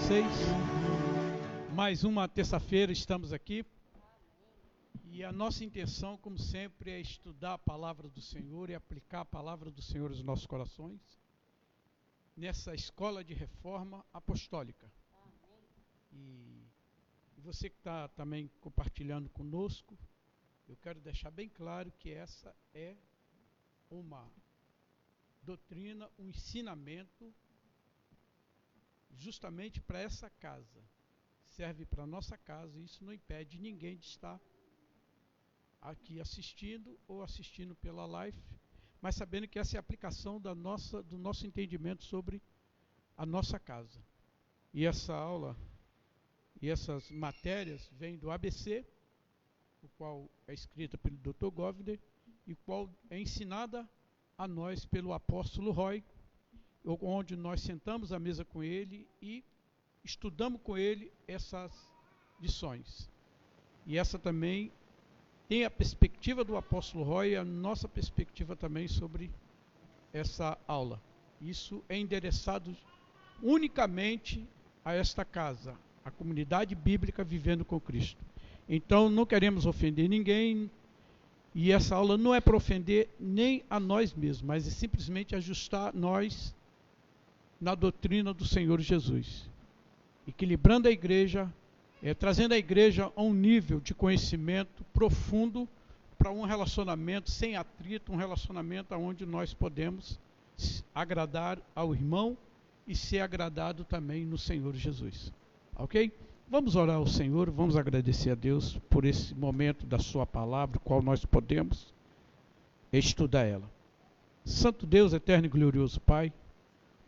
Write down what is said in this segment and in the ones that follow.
vocês. Mais uma terça-feira estamos aqui. E a nossa intenção, como sempre, é estudar a palavra do Senhor e aplicar a palavra do Senhor aos nossos corações nessa escola de reforma apostólica. E você que está também compartilhando conosco, eu quero deixar bem claro que essa é uma doutrina, um ensinamento justamente para essa casa. Serve para nossa casa e isso não impede ninguém de estar aqui assistindo ou assistindo pela live, mas sabendo que essa é a aplicação da nossa, do nosso entendimento sobre a nossa casa. E essa aula e essas matérias vêm do ABC, o qual é escrita pelo Dr. Govner e qual é ensinada a nós pelo apóstolo Roy, onde nós sentamos à mesa com ele e estudamos com ele essas lições. E essa também tem a perspectiva do apóstolo Roy e a nossa perspectiva também sobre essa aula. Isso é endereçado unicamente a esta casa, a comunidade bíblica vivendo com Cristo. Então não queremos ofender ninguém, e essa aula não é para ofender nem a nós mesmos, mas é simplesmente ajustar nós na doutrina do Senhor Jesus, equilibrando a igreja, é, trazendo a igreja a um nível de conhecimento profundo para um relacionamento sem atrito, um relacionamento onde nós podemos agradar ao irmão e ser agradado também no Senhor Jesus. Ok? Vamos orar ao Senhor, vamos agradecer a Deus por esse momento da Sua palavra, qual nós podemos estudar ela. Santo Deus, eterno e glorioso Pai,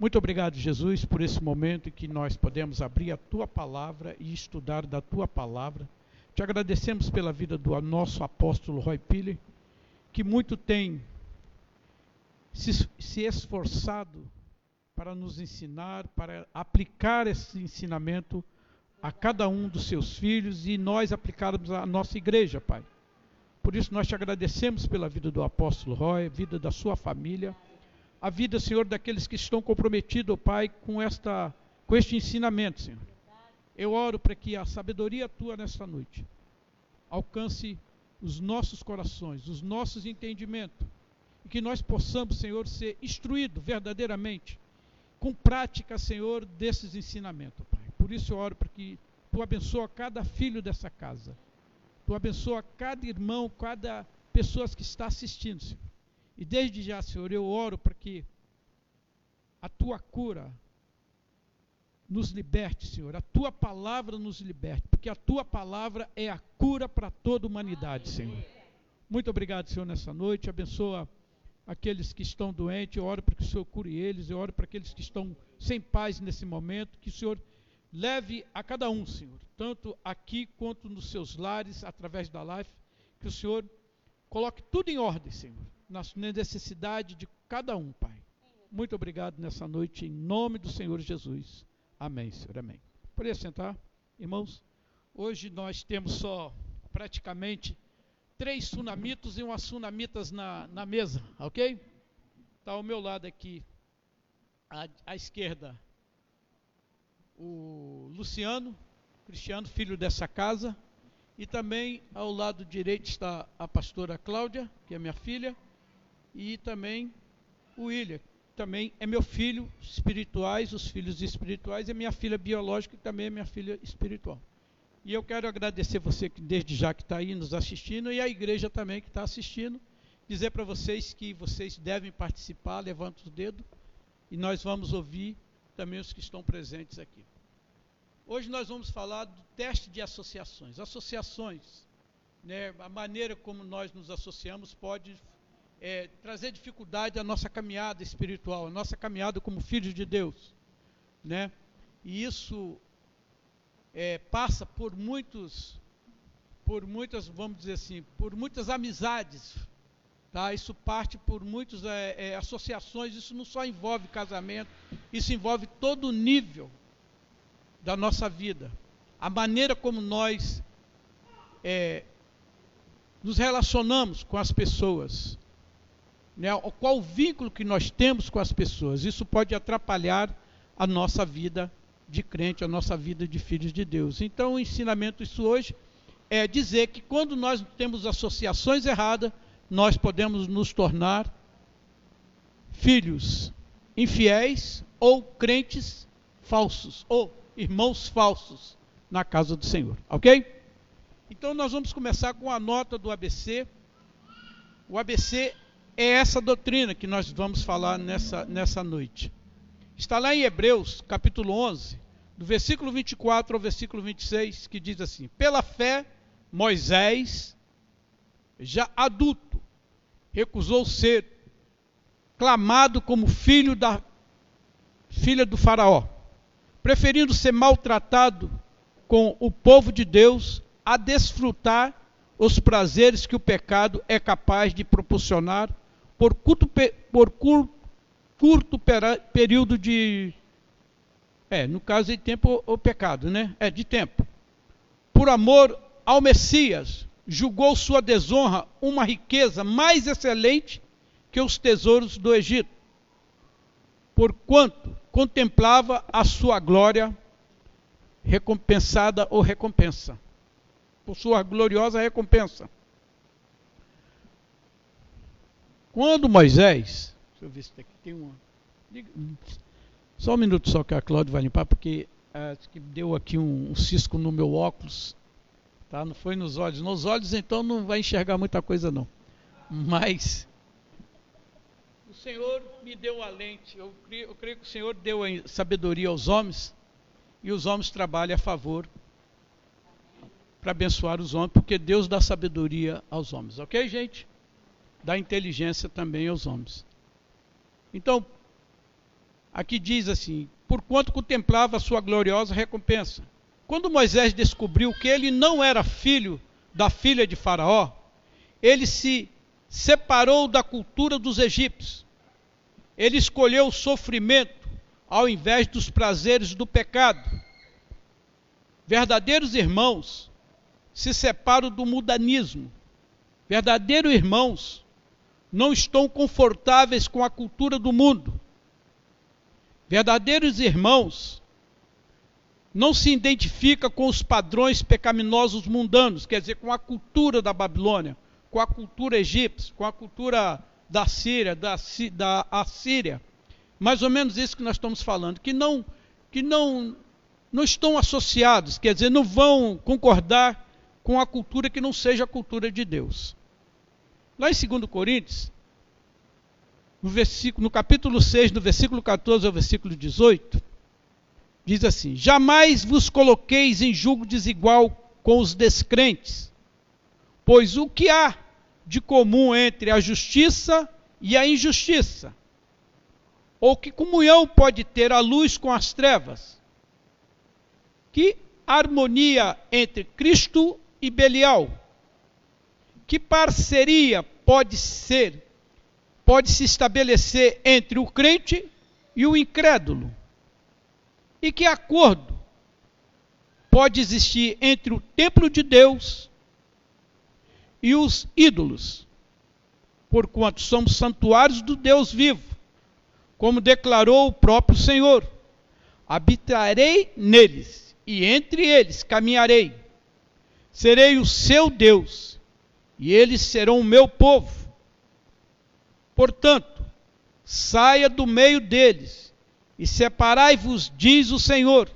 muito obrigado, Jesus, por esse momento em que nós podemos abrir a tua palavra e estudar da tua palavra. Te agradecemos pela vida do nosso apóstolo Roy Piller, que muito tem se, esforçado para nos ensinar, para aplicar esse ensinamento a cada um dos seus filhos e nós aplicarmos à nossa igreja, Pai. Por isso nós te agradecemos pela vida do apóstolo Roy, vida da sua família a vida, Senhor, daqueles que estão comprometidos, Pai, com, esta, com este ensinamento, Senhor. Eu oro para que a sabedoria tua nesta noite alcance os nossos corações, os nossos entendimentos, e que nós possamos, Senhor, ser instruídos verdadeiramente, com prática, Senhor, desses ensinamentos, Pai. Por isso eu oro para que tu abençoa cada filho dessa casa, tu abençoa cada irmão, cada pessoa que está assistindo, Senhor e desde já, Senhor, eu oro para que a tua cura nos liberte, Senhor. A tua palavra nos liberte, porque a tua palavra é a cura para toda a humanidade, Senhor. Muito obrigado, Senhor, nessa noite. Abençoa aqueles que estão doentes. Eu oro para que o Senhor cure eles. Eu oro para aqueles que estão sem paz nesse momento. Que o Senhor leve a cada um, Senhor, tanto aqui quanto nos seus lares, através da live. Que o Senhor coloque tudo em ordem, Senhor na necessidade de cada um, Pai. Muito obrigado nessa noite, em nome do Senhor Jesus. Amém, Senhor. Amém. Poderia sentar, irmãos? Hoje nós temos só praticamente três sunamitos e umas sunamitas na, na mesa, ok? Está ao meu lado aqui, à, à esquerda, o Luciano, Cristiano, filho dessa casa. E também ao lado direito está a pastora Cláudia, que é minha filha, e também o William, também é meu filho espirituais, os filhos espirituais, é minha filha biológica, que também é minha filha espiritual. E eu quero agradecer você que desde já que está aí nos assistindo e a igreja também que está assistindo, dizer para vocês que vocês devem participar, levanta o dedo e nós vamos ouvir também os que estão presentes aqui. Hoje nós vamos falar do teste de associações. Associações, né, a maneira como nós nos associamos pode é, trazer dificuldade à nossa caminhada espiritual, à nossa caminhada como filhos de Deus, né? E isso é, passa por muitos, por muitas, vamos dizer assim, por muitas amizades, tá? Isso parte por muitas é, é, associações. Isso não só envolve casamento, isso envolve todo o nível da nossa vida, a maneira como nós é, nos relacionamos com as pessoas, né, qual o vínculo que nós temos com as pessoas. Isso pode atrapalhar a nossa vida de crente, a nossa vida de filhos de Deus. Então, o ensinamento isso hoje é dizer que quando nós temos associações erradas, nós podemos nos tornar filhos infiéis ou crentes falsos, ou irmãos falsos na casa do Senhor, ok? Então nós vamos começar com a nota do ABC. O ABC é essa doutrina que nós vamos falar nessa, nessa noite. Está lá em Hebreus, capítulo 11, do versículo 24 ao versículo 26, que diz assim: Pela fé, Moisés, já adulto, recusou ser clamado como filho da filha do Faraó, preferindo ser maltratado com o povo de Deus a desfrutar os prazeres que o pecado é capaz de proporcionar por curto, por curto, curto período de. É, no caso de tempo, o pecado, né? É, de tempo. Por amor ao Messias, julgou sua desonra uma riqueza mais excelente que os tesouros do Egito, porquanto contemplava a sua glória recompensada ou recompensa, por sua gloriosa recompensa. Quando Moisés, deixa eu ver se aqui tem uma. Só um minuto só que a Cláudia vai limpar, porque acho que deu aqui um, um, cisco no meu óculos. Tá? Não foi nos olhos. Nos olhos, então, não vai enxergar muita coisa, não. Mas o Senhor me deu a lente. Eu creio, eu creio que o Senhor deu a sabedoria aos homens. E os homens trabalham a favor para abençoar os homens, porque Deus dá sabedoria aos homens. Ok, gente? Da inteligência também aos homens. Então, aqui diz assim: porquanto contemplava a sua gloriosa recompensa. Quando Moisés descobriu que ele não era filho da filha de Faraó, ele se separou da cultura dos egípcios. Ele escolheu o sofrimento ao invés dos prazeres do pecado. Verdadeiros irmãos se separam do mudanismo. Verdadeiros irmãos não estão confortáveis com a cultura do mundo. Verdadeiros irmãos não se identifica com os padrões pecaminosos mundanos, quer dizer, com a cultura da Babilônia, com a cultura egípcia, com a cultura da Síria, da, da Assíria. Mais ou menos isso que nós estamos falando, que não que não não estão associados, quer dizer, não vão concordar com a cultura que não seja a cultura de Deus. Lá em 2 Coríntios, no, versículo, no capítulo 6, no versículo 14 ao versículo 18, diz assim: Jamais vos coloqueis em julgo desigual com os descrentes, pois o que há de comum entre a justiça e a injustiça? Ou que comunhão pode ter a luz com as trevas? Que harmonia entre Cristo e Belial? Que parceria pode ser, pode se estabelecer entre o crente e o incrédulo? E que acordo pode existir entre o templo de Deus e os ídolos? Porquanto somos santuários do Deus vivo, como declarou o próprio Senhor: habitarei neles e entre eles caminharei. Serei o seu Deus e eles serão o meu povo. Portanto, saia do meio deles, e separai-vos, diz o Senhor,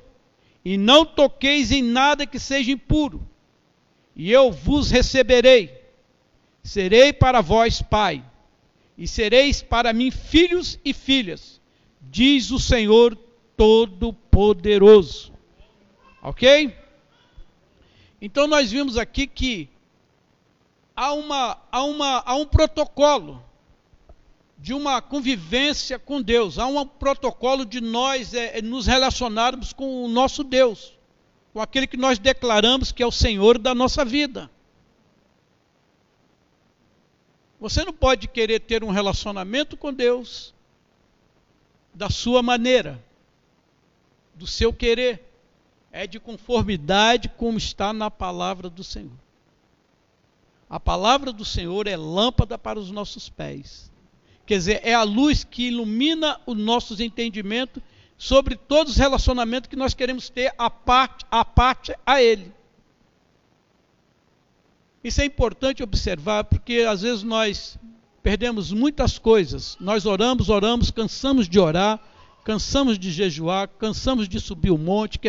e não toqueis em nada que seja impuro, e eu vos receberei. Serei para vós pai, e sereis para mim filhos e filhas, diz o Senhor Todo-Poderoso. Ok? Então nós vimos aqui que há, uma, uma, um protocolo de uma convivência com Deus, há um protocolo de nós é, é, nos relacionarmos com o nosso Deus, com aquele que nós declaramos que é o Senhor da nossa vida. Você não pode querer ter um relacionamento com Deus da sua maneira, do seu querer. É de conformidade como está na palavra do Senhor. A palavra do Senhor é lâmpada para os nossos pés. Quer dizer, é a luz que ilumina os nossos entendimentos sobre todos os relacionamentos que nós queremos ter a parte a, parte a Ele. Isso é importante observar, porque às vezes nós perdemos muitas coisas. Nós oramos, oramos, cansamos de orar, cansamos de jejuar, cansamos de subir o monte,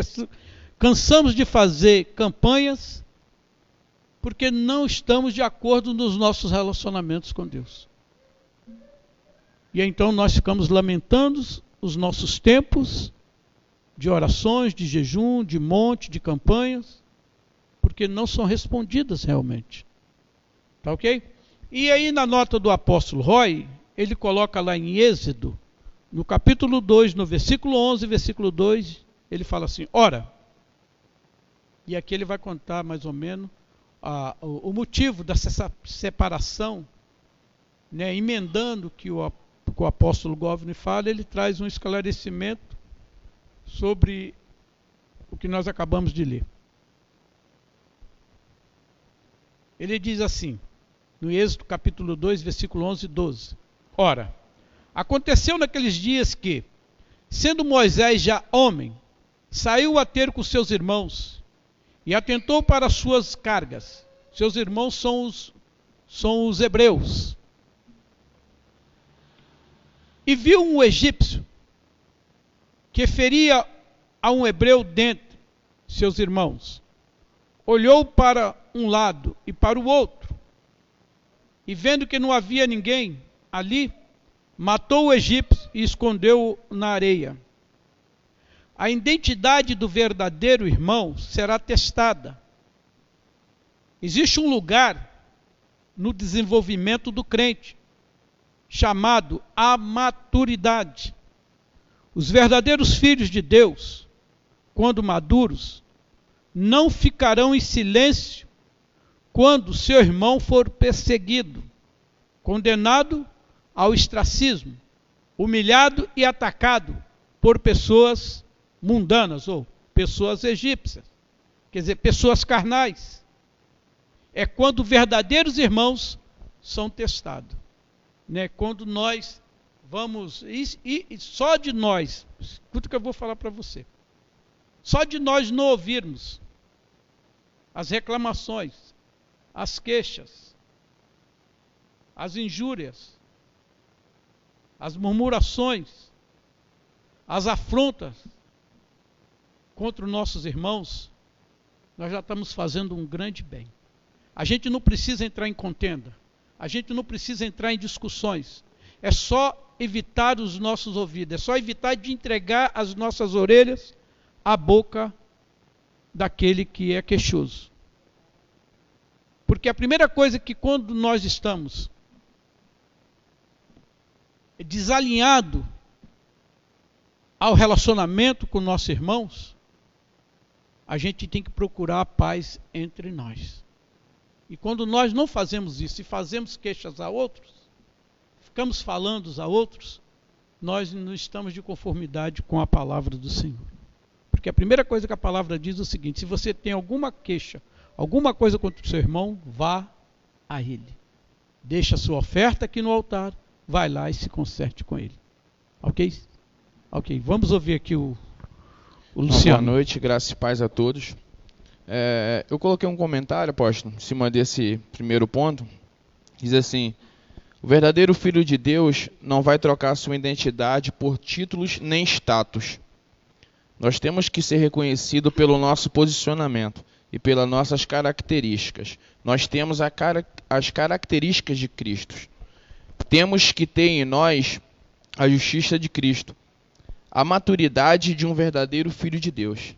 cansamos de fazer campanhas, porque não estamos de acordo nos nossos relacionamentos com Deus. E então nós ficamos lamentando os nossos tempos de orações, de jejum, de monte, de campanhas, porque não são respondidas realmente. Tá ok? E aí na nota do apóstolo Roy, ele coloca lá em Êxodo, no capítulo 2, no versículo 11, versículo 2, ele fala assim: Ora, e aqui ele vai contar mais ou menos a, o, o, motivo dessa separação, né, emendando que o, que o apóstolo Govni fala, ele traz um esclarecimento sobre o que nós acabamos de ler. Ele diz assim, no Êxodo capítulo 2, versículo 11 e 12: Ora, aconteceu naqueles dias que, sendo Moisés já homem, saiu a ter com seus irmãos e atentou para as suas cargas. Seus irmãos são os, são os hebreus. E viu um egípcio que feria a um hebreu dentre seus irmãos. Olhou para um lado e para o outro. E vendo que não havia ninguém ali, matou o egípcio e escondeu-o na areia. A identidade do verdadeiro irmão será testada. Existe um lugar no desenvolvimento do crente chamado a maturidade. Os verdadeiros filhos de Deus, quando maduros, não ficarão em silêncio quando seu irmão for perseguido, condenado ao ostracismo, humilhado e atacado por pessoas mundanas ou pessoas egípcias, quer dizer, pessoas carnais. É quando verdadeiros irmãos são testados, né? Quando nós vamos e, e só de nós, escuta o que eu vou falar para você. Só de nós não ouvirmos as reclamações, as queixas, as injúrias, as murmurações, as afrontas contra os nossos irmãos, nós já estamos fazendo um grande bem. A gente não precisa entrar em contenda, a gente não precisa entrar em discussões, é só evitar os nossos ouvidos, é só evitar de entregar as nossas orelhas à boca daquele que é queixoso. Porque a primeira coisa que quando nós estamos desalinhado ao relacionamento com nossos irmãos, a gente tem que procurar a paz entre nós. E quando nós não fazemos isso e fazemos queixas a outros, ficamos falando a outros, nós não estamos de conformidade com a palavra do Senhor. Porque a primeira coisa que a palavra diz é o seguinte: se você tem alguma queixa, alguma coisa contra o seu irmão, vá a ele. Deixa a sua oferta aqui no altar, vai lá e se conserte com ele. Ok? Ok, vamos ouvir aqui o, Luciano. Boa noite, graças e paz a todos. É, eu coloquei um comentário, apóstolo, em cima desse primeiro ponto. Diz assim: O verdadeiro filho de Deus não vai trocar sua identidade por títulos nem status. Nós temos que ser reconhecido pelo nosso posicionamento e pelas nossas características. Nós temos cara, as características de Cristo. Temos que ter em nós a justiça de Cristo, a maturidade de um verdadeiro filho de Deus.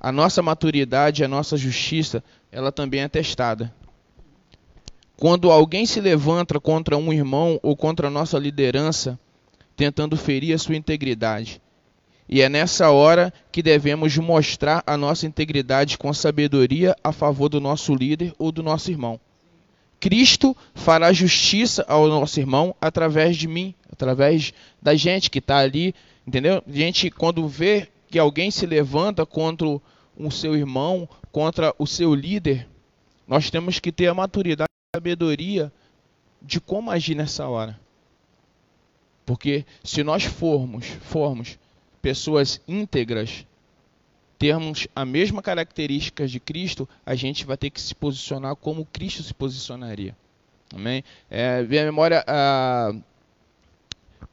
A nossa maturidade, a nossa justiça, ela também é testada. Quando alguém se levanta contra um irmão ou contra a nossa liderança, tentando ferir a sua integridade, e é nessa hora que devemos mostrar a nossa integridade com sabedoria a favor do nosso líder ou do nosso irmão. Cristo fará justiça ao nosso irmão através de mim, através da gente que está ali, entendeu? Gente, quando vê que alguém se levanta contra o seu irmão, contra o seu líder, nós temos que ter a maturidade e a sabedoria de como agir nessa hora. Porque se nós formos, formos pessoas íntegras, termos a mesma característica de Cristo, a gente vai ter que se posicionar como Cristo se posicionaria. Amém? É, vem a memória a, a,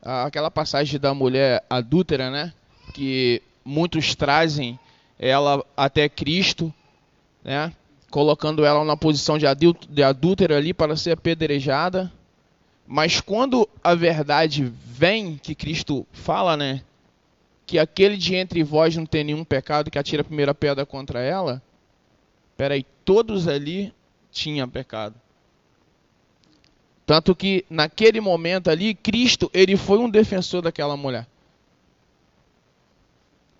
aquela passagem da mulher adúltera, né? Que muitos trazem ela até Cristo, né? Colocando ela na posição de, adúltera ali para ser apedrejada. Mas quando a verdade vem, que Cristo fala, né? que aquele de entre vós não tem nenhum pecado que atira a primeira pedra contra ela, peraí, todos ali tinham pecado. Tanto que naquele momento ali, Cristo, ele foi um defensor daquela mulher.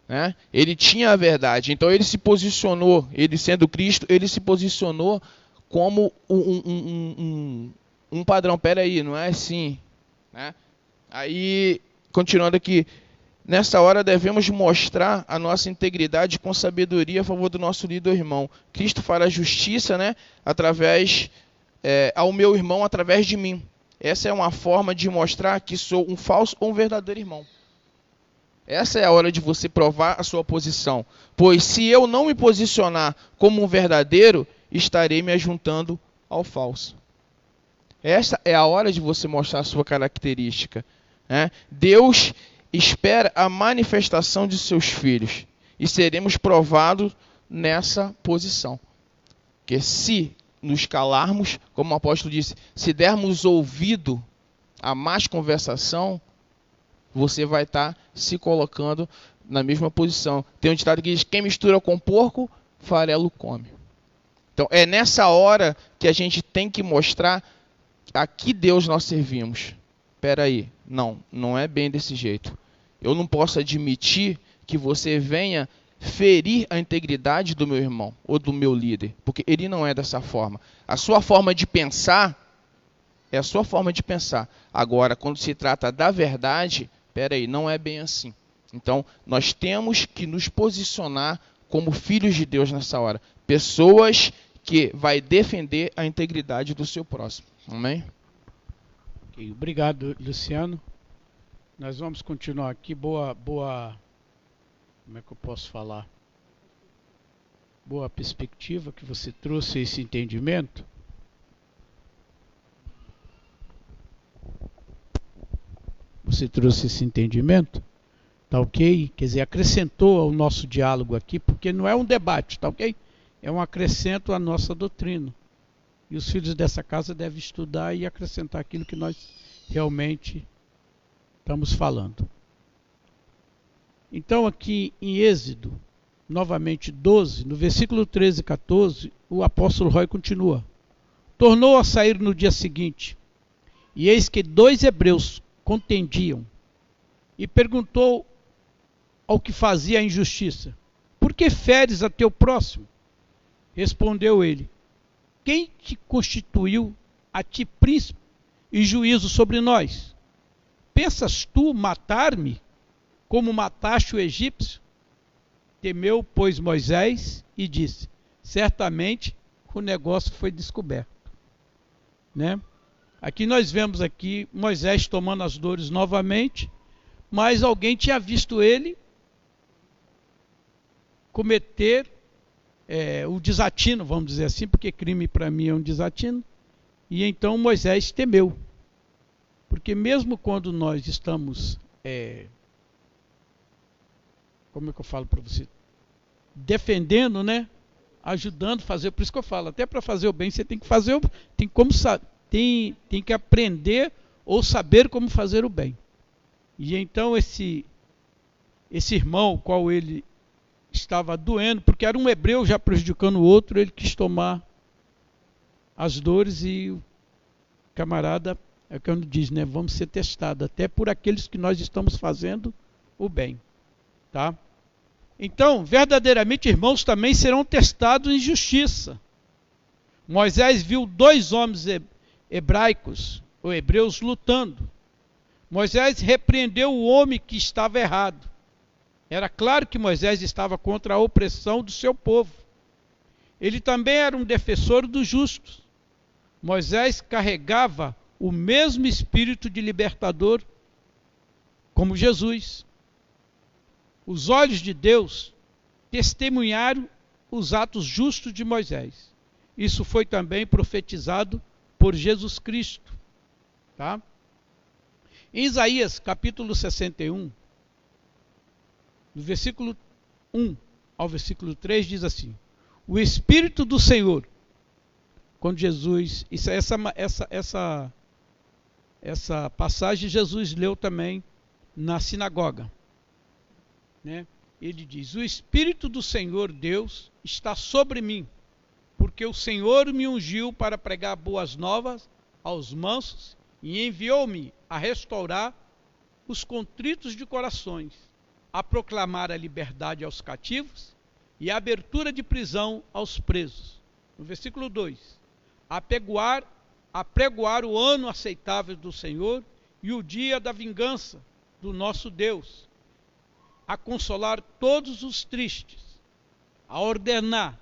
Né? Ele tinha a verdade, então ele se posicionou, ele sendo Cristo, ele se posicionou como um, um, um, um, um padrão. Peraí, não é assim. Né? Aí, continuando aqui, Nessa hora devemos mostrar a nossa integridade com sabedoria a favor do nosso líder irmão. Cristo fará justiça, né, através é, ao meu irmão através de mim. Essa é uma forma de mostrar que sou um falso ou um verdadeiro irmão. Essa é a hora de você provar a sua posição. Pois se eu não me posicionar como um verdadeiro, estarei me ajuntando ao falso. Essa é a hora de você mostrar a sua característica. Né? Deus espera a manifestação de seus filhos e seremos provados nessa posição. Que se nos calarmos, como o apóstolo disse, se dermos ouvido a mais conversação, você vai estar se colocando na mesma posição. Tem um ditado que diz: quem mistura com porco, farelo come. Então é nessa hora que a gente tem que mostrar a que Deus nós servimos. Espera aí, não, não é bem desse jeito. Eu não posso admitir que você venha ferir a integridade do meu irmão ou do meu líder, porque ele não é dessa forma. A sua forma de pensar é a sua forma de pensar. Agora, quando se trata da verdade, peraí, não é bem assim. Então, nós temos que nos posicionar como filhos de Deus nessa hora. Pessoas que vai defender a integridade do seu próximo. Amém? Okay, obrigado, Luciano. Nós vamos continuar aqui. Boa, boa. Como é que eu posso falar? Boa perspectiva que você trouxe esse entendimento. Você trouxe esse entendimento, tá ok? Quer dizer, acrescentou ao nosso diálogo aqui, porque não é um debate, tá ok? É um acrescento à nossa doutrina. E os filhos dessa casa devem estudar e acrescentar aquilo que nós realmente estamos falando. Então, aqui em Êxodo, novamente 12, no versículo 13 e 14, o apóstolo Roy continua: Tornou a sair no dia seguinte, e eis que dois hebreus contendiam, e perguntou ao que fazia a injustiça: Por que feres a teu próximo? Respondeu ele: Quem te constituiu a ti príncipe e juízo sobre nós? Pensas tu matar-me como mataste o egípcio? Temeu, pois, Moisés e disse: Certamente o negócio foi descoberto. Né? Aqui nós vemos aqui Moisés tomando as dores novamente, mas alguém tinha visto ele cometer é, o desatino, vamos dizer assim, porque crime para mim é um desatino. E então Moisés temeu. Porque mesmo quando nós estamos, é, como é que eu falo para você, defendendo, né? Ajudando a fazer, por isso que eu falo, até para fazer o bem você tem que fazer, o, tem como tem, tem que aprender ou saber como fazer o bem. E então esse esse irmão, qual ele estava doendo, porque era um hebreu já prejudicando o outro, ele quis tomar as dores e o camarada, é o que diz, né? Vamos ser testados, até por aqueles que nós estamos fazendo o bem. Tá? Então, verdadeiramente, irmãos, também serão testados em justiça. Moisés viu dois homens hebraicos, ou hebreus, lutando. Moisés repreendeu o homem que estava errado. Era claro que Moisés estava contra a opressão do seu povo. Ele também era um defensor dos justos. Moisés carregava o mesmo espírito de libertador como Jesus. Os olhos de Deus testemunharam os atos justos de Moisés. Isso foi também profetizado por Jesus Cristo. Tá? Em Isaías capítulo 61, no versículo 1 ao versículo 3 diz assim: O Espírito do Senhor, quando Jesus, isso, essa, essa, essa, essa passagem Jesus leu também na sinagoga. Né? Ele diz: O Espírito do Senhor Deus está sobre mim, porque o Senhor me ungiu para pregar boas novas aos mansos e enviou-me a restaurar os contritos de corações a proclamar a liberdade aos cativos e a abertura de prisão aos presos. No versículo 2: a pregoar, a pregoar o ano aceitável do Senhor e o dia da vingança do nosso Deus, a consolar todos os tristes, a ordenar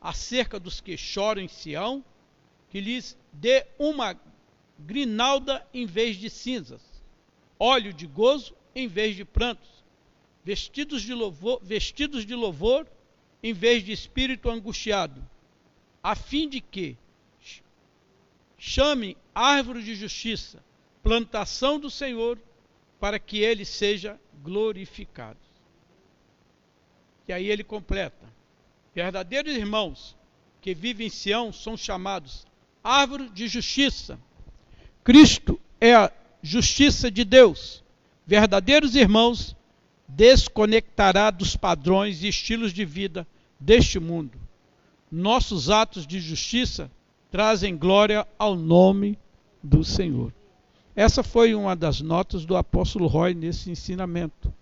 acerca dos que choram em Sião, que lhes dê uma grinalda em vez de cinzas, óleo de gozo em vez de prantos, vestidos de louvor, vestidos de louvor em vez de espírito angustiado, a fim de que chame árvore de justiça, plantação do Senhor, para que ele seja glorificado. E aí ele completa: verdadeiros irmãos que vivem em Sião são chamados árvore de justiça. Cristo é a justiça de Deus. Verdadeiros irmãos desconectará dos padrões e estilos de vida deste mundo. Nossos atos de justiça trazem glória ao nome do Senhor. Essa foi uma das notas do apóstolo Roy nesse ensinamento.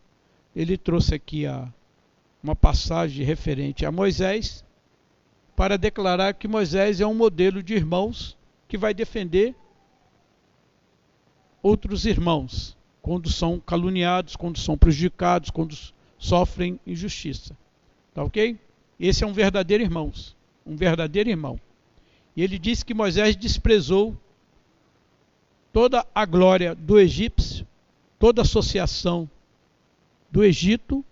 Ele trouxe aqui a, uma passagem referente a Moisés para declarar que Moisés é um modelo de irmãos que vai defender outros irmãos quando são caluniados, quando são prejudicados, quando sofrem injustiça. Tá ok? Esse é um verdadeiro irmão, um verdadeiro irmão. E ele disse que Moisés desprezou toda a glória do egípcio, toda a associação do Egito,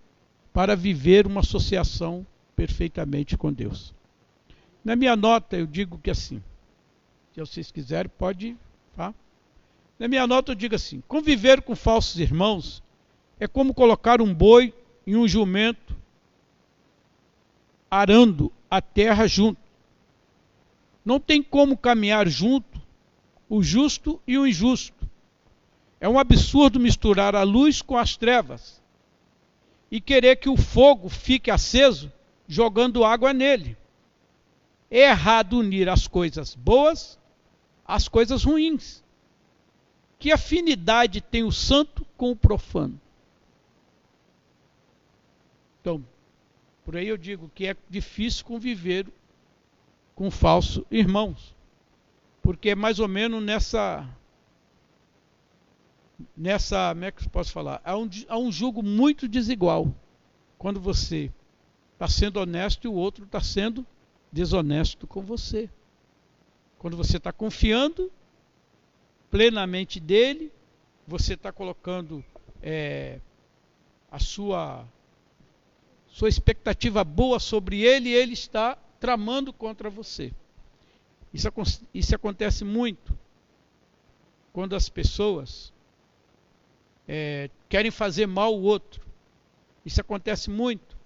para viver uma associação perfeitamente com Deus. Na minha nota eu digo que assim, se vocês quiserem, pode. Tá? Na minha nota eu digo assim: conviver com falsos irmãos é como colocar um boi e um jumento arando a terra junto. Não tem como caminhar junto o justo e o injusto. É um absurdo misturar a luz com as trevas e querer que o fogo fique aceso jogando água nele. É errado unir as coisas boas às coisas ruins. Que afinidade tem o santo com o profano? Então, por aí eu digo que é difícil conviver com falsos irmãos. Porque é mais ou menos nessa. Nessa. Como é que eu posso falar? Há um, há um julgo muito desigual. Quando você está sendo honesto e o outro está sendo desonesto com você. Quando você está confiando plenamente dele, você está colocando é, a sua, sua expectativa boa sobre ele e ele está tramando contra você. Isso, isso acontece muito quando as pessoas é, querem fazer mal ao outro. Isso acontece muito.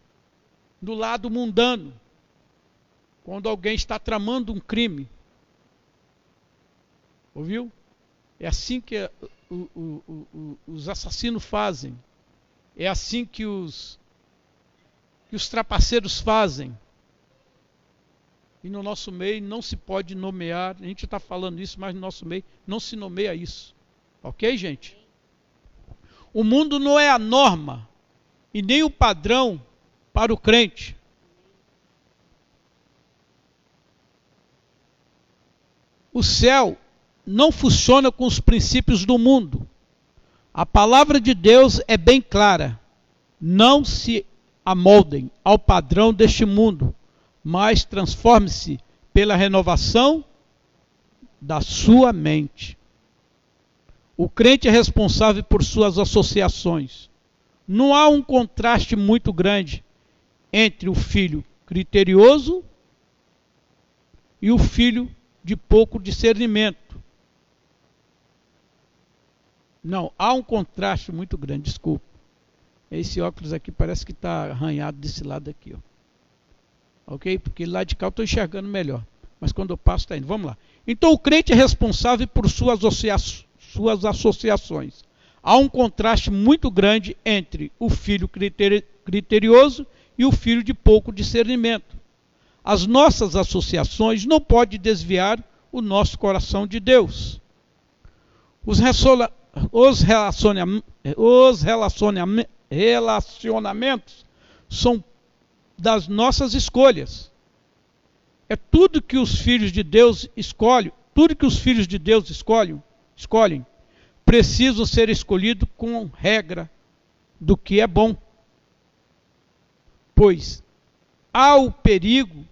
Do lado mundano, quando alguém está tramando um crime. Ouviu? É assim que o, o, o, os assassinos fazem. É assim que os, que os trapaceiros fazem. E no nosso meio não se pode nomear, a gente está falando isso, mas no nosso meio não se nomeia isso. Ok, gente? O mundo não é a norma e nem o padrão para o crente. O céu não funciona com os princípios do mundo. A palavra de Deus é bem clara. Não se amoldem ao padrão deste mundo, mas transforme-se pela renovação da sua mente. O crente é responsável por suas associações. Não há um contraste muito grande entre o filho criterioso e o filho de pouco discernimento. Não, há um contraste muito grande, desculpa. Esse óculos aqui parece que está arranhado desse lado aqui. Ó. Ok? Porque lá de cá eu estou enxergando melhor. Mas quando eu passo, está indo. Vamos lá. Então o crente é responsável por suas, associa suas associações. Há um contraste muito grande entre o filho criteri criterioso e o filho de pouco discernimento. As nossas associações não podem desviar o nosso coração de Deus. Os, os, os relaciona relacionamentos são das nossas escolhas. É tudo que os filhos de Deus escolhem, tudo que os filhos de Deus escolhem, escolhem, precisam ser escolhidos com regra do que é bom. Pois há o perigo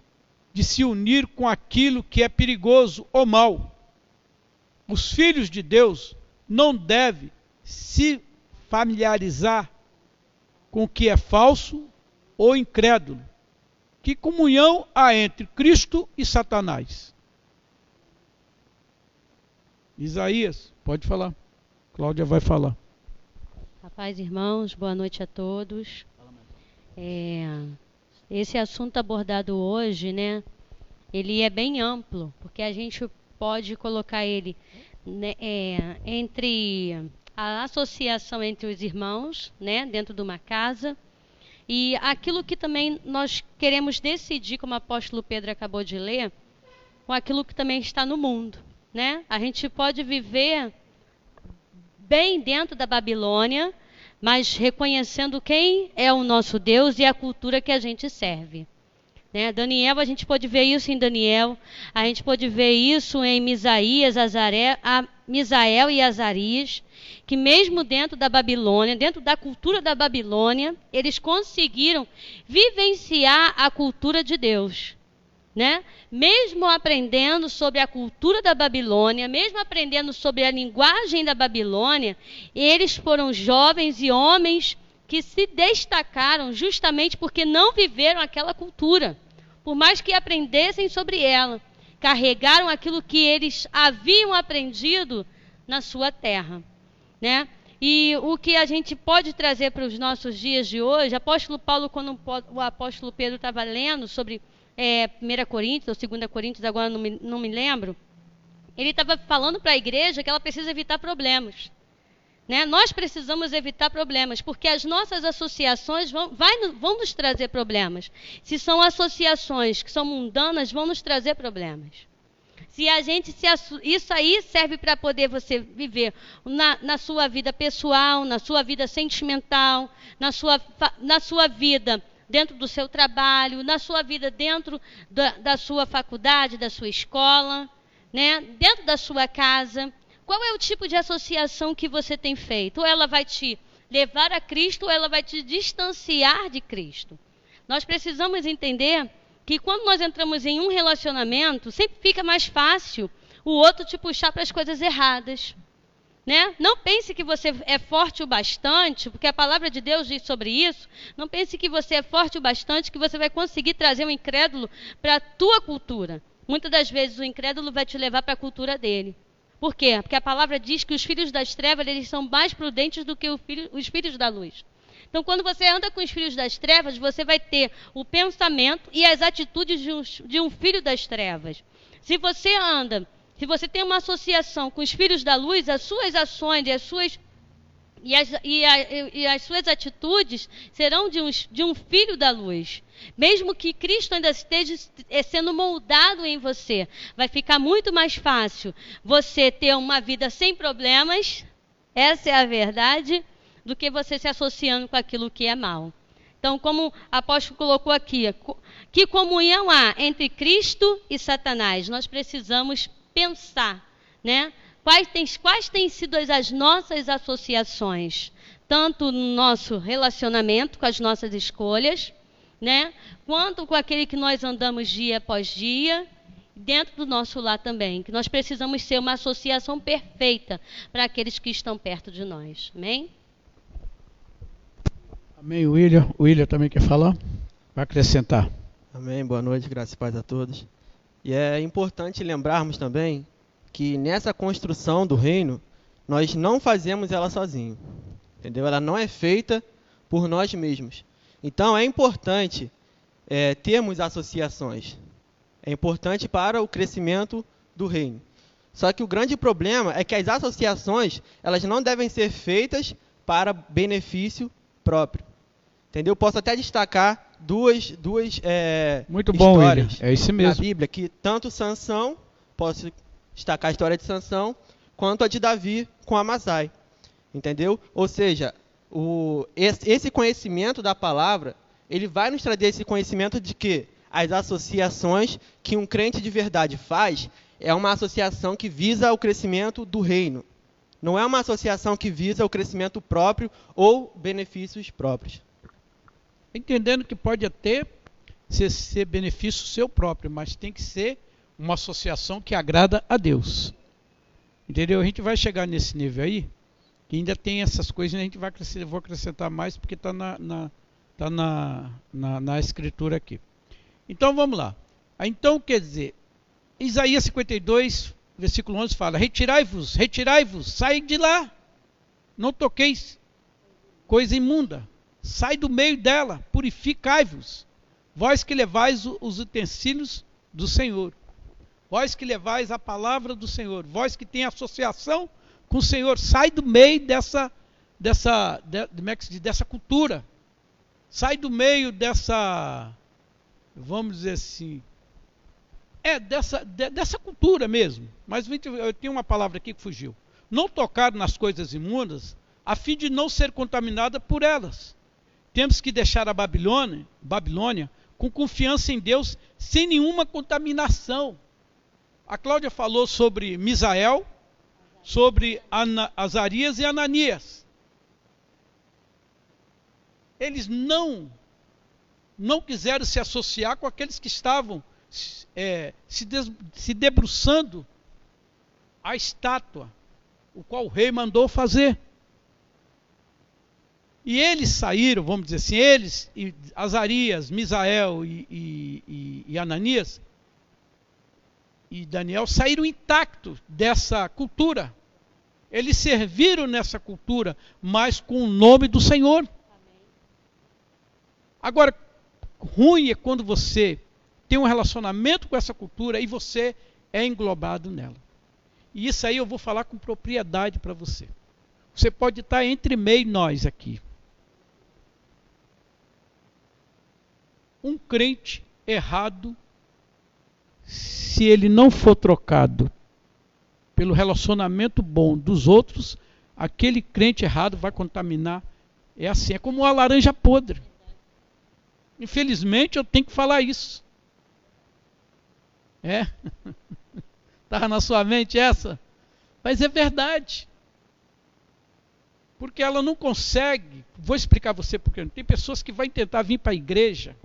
de se unir com aquilo que é perigoso ou mal. Os filhos de Deus não devem se familiarizar com o que é falso ou incrédulo. Que comunhão há entre Cristo e Satanás? Isaías, pode falar. Cláudia vai falar. Rapaz, irmãos, boa noite a todos. É, esse assunto abordado hoje, né, ele é bem amplo, porque a gente pode colocar ele né, é, entre a associação entre os irmãos, né, dentro de uma casa, e aquilo que também nós queremos decidir, como o apóstolo Pedro acabou de ler, com aquilo que também está no mundo, né? A gente pode viver bem dentro da Babilônia, mas reconhecendo quem é o nosso Deus e a cultura que a gente serve. Né? Daniel, a gente pode ver isso em Daniel, a gente pode ver isso em Misaías, Azaré, Misael e Azarias, que mesmo dentro da Babilônia, dentro da cultura da Babilônia, eles conseguiram vivenciar a cultura de Deus né? Mesmo aprendendo sobre a cultura da Babilônia, mesmo aprendendo sobre a linguagem da Babilônia, eles foram jovens e homens que se destacaram justamente porque não viveram aquela cultura. Por mais que aprendessem sobre ela, carregaram aquilo que eles haviam aprendido na sua terra, né? E o que a gente pode trazer para os nossos dias de hoje, apóstolo Paulo, quando o apóstolo Pedro estava lendo sobre é, 1 Coríntios ou 2 Coríntios, agora não me, não me lembro, ele estava falando para a igreja que ela precisa evitar problemas. Né? Nós precisamos evitar problemas, porque as nossas associações vão, vai, vão nos trazer problemas. Se são associações que são mundanas, vão nos trazer problemas. Se a gente se isso aí serve para poder você viver na, na, sua vida pessoal, na sua vida sentimental, na sua, na sua vida dentro do seu trabalho, na sua vida dentro da, da sua faculdade, da sua escola, né? dentro da sua casa. Qual é o tipo de associação que você tem feito? Ou ela vai te levar a Cristo ou ela vai te distanciar de Cristo? Nós precisamos entender que quando nós entramos em um relacionamento, sempre fica mais fácil o outro te puxar para as coisas erradas. Né? Não pense que você é forte o bastante, porque a palavra de Deus diz sobre isso. Não pense que você é forte o bastante que você vai conseguir trazer um incrédulo para a tua cultura. Muitas das vezes o incrédulo vai te levar para a cultura dele. Por quê? Porque a palavra diz que os filhos das trevas eles são mais prudentes do que filho, os filhos da luz. Então, quando você anda com os filhos das trevas, você vai ter o pensamento e as atitudes de um, de um filho das trevas. Se você anda, se você tem uma associação com os filhos da luz, as suas ações e as suas e as, e, a, e as, suas atitudes serão de um, de um, filho da luz. Mesmo que Cristo ainda esteja eh, sendo moldado em você, vai ficar muito mais fácil você ter uma vida sem problemas, essa é a verdade, do que você se associando com aquilo que é mal. Então, como o apóstolo colocou aqui, que comunhão há entre Cristo e Satanás? Nós precisamos pensar, né? Quais têm, quais têm sido as nossas associações? Tanto no nosso relacionamento com as nossas escolhas, né? Quanto com aquele que nós andamos dia após dia, dentro do nosso lar também. Que nós precisamos ser uma associação perfeita para aqueles que estão perto de nós. Amém? Amém, William. O William também quer falar? Vai acrescentar. Amém. Boa noite, graças e paz a todos. E é importante lembrarmos também que nessa construção do reino, nós não fazemos ela sozinho. Entendeu? Ela não é feita por nós mesmos. Então é importante é, termos associações. É importante para o crescimento do reino. Só que o grande problema é que as associações elas não devem ser feitas para benefício próprio. Entendeu? Posso até destacar duas, duas é, Muito bom, histórias William. é isso mesmo. na Bíblia que tanto Sansão, posso destacar a história de Sansão, quanto a de Davi com Amazai. Entendeu? Ou seja, o, esse conhecimento da palavra, ele vai nos trazer esse conhecimento de que as associações que um crente de verdade faz é uma associação que visa o crescimento do reino. Não é uma associação que visa o crescimento próprio ou benefícios próprios. Entendendo que pode até ser, ser benefício seu próprio, mas tem que ser uma associação que agrada a Deus. Entendeu? A gente vai chegar nesse nível aí, que ainda tem essas coisas, a gente vai acrescentar, vou acrescentar mais porque está na, na, tá na, na, na escritura aqui. Então vamos lá. Então quer dizer, Isaías 52, versículo 11 fala: Retirai-vos, retirai-vos, sai de lá, não toqueis coisa imunda, sai do meio dela, purificai-vos, vós que levais os utensílios do Senhor. Vós que levais a palavra do Senhor, vós que tem associação com o Senhor, sai do meio dessa dessa de, é dessa cultura. Sai do meio dessa vamos dizer assim, é dessa de, dessa cultura mesmo. Mas eu tenho uma palavra aqui que fugiu. Não tocar nas coisas imundas, a fim de não ser contaminada por elas. Temos que deixar a Babilônia, Babilônia com confiança em Deus, sem nenhuma contaminação. A Cláudia falou sobre Misael, sobre Ana, Azarias e Ananias. Eles não não quiseram se associar com aqueles que estavam é, se, des, se debruçando a estátua, o qual o rei mandou fazer. E eles saíram, vamos dizer assim, eles, Azarias, Misael e, e, e, e Ananias, e Daniel saíram intactos dessa cultura. Eles serviram nessa cultura, mas com o nome do Senhor. Agora, ruim é quando você tem um relacionamento com essa cultura e você é englobado nela. E isso aí eu vou falar com propriedade para você. Você pode estar entre meio nós aqui. Um crente errado se ele não for trocado pelo relacionamento bom dos outros, aquele crente errado vai contaminar. É assim, é como uma laranja podre. Infelizmente eu tenho que falar isso. É? Estava na sua mente essa? Mas é verdade. Porque ela não consegue. Vou explicar você porque tem pessoas que vão tentar vir para a igreja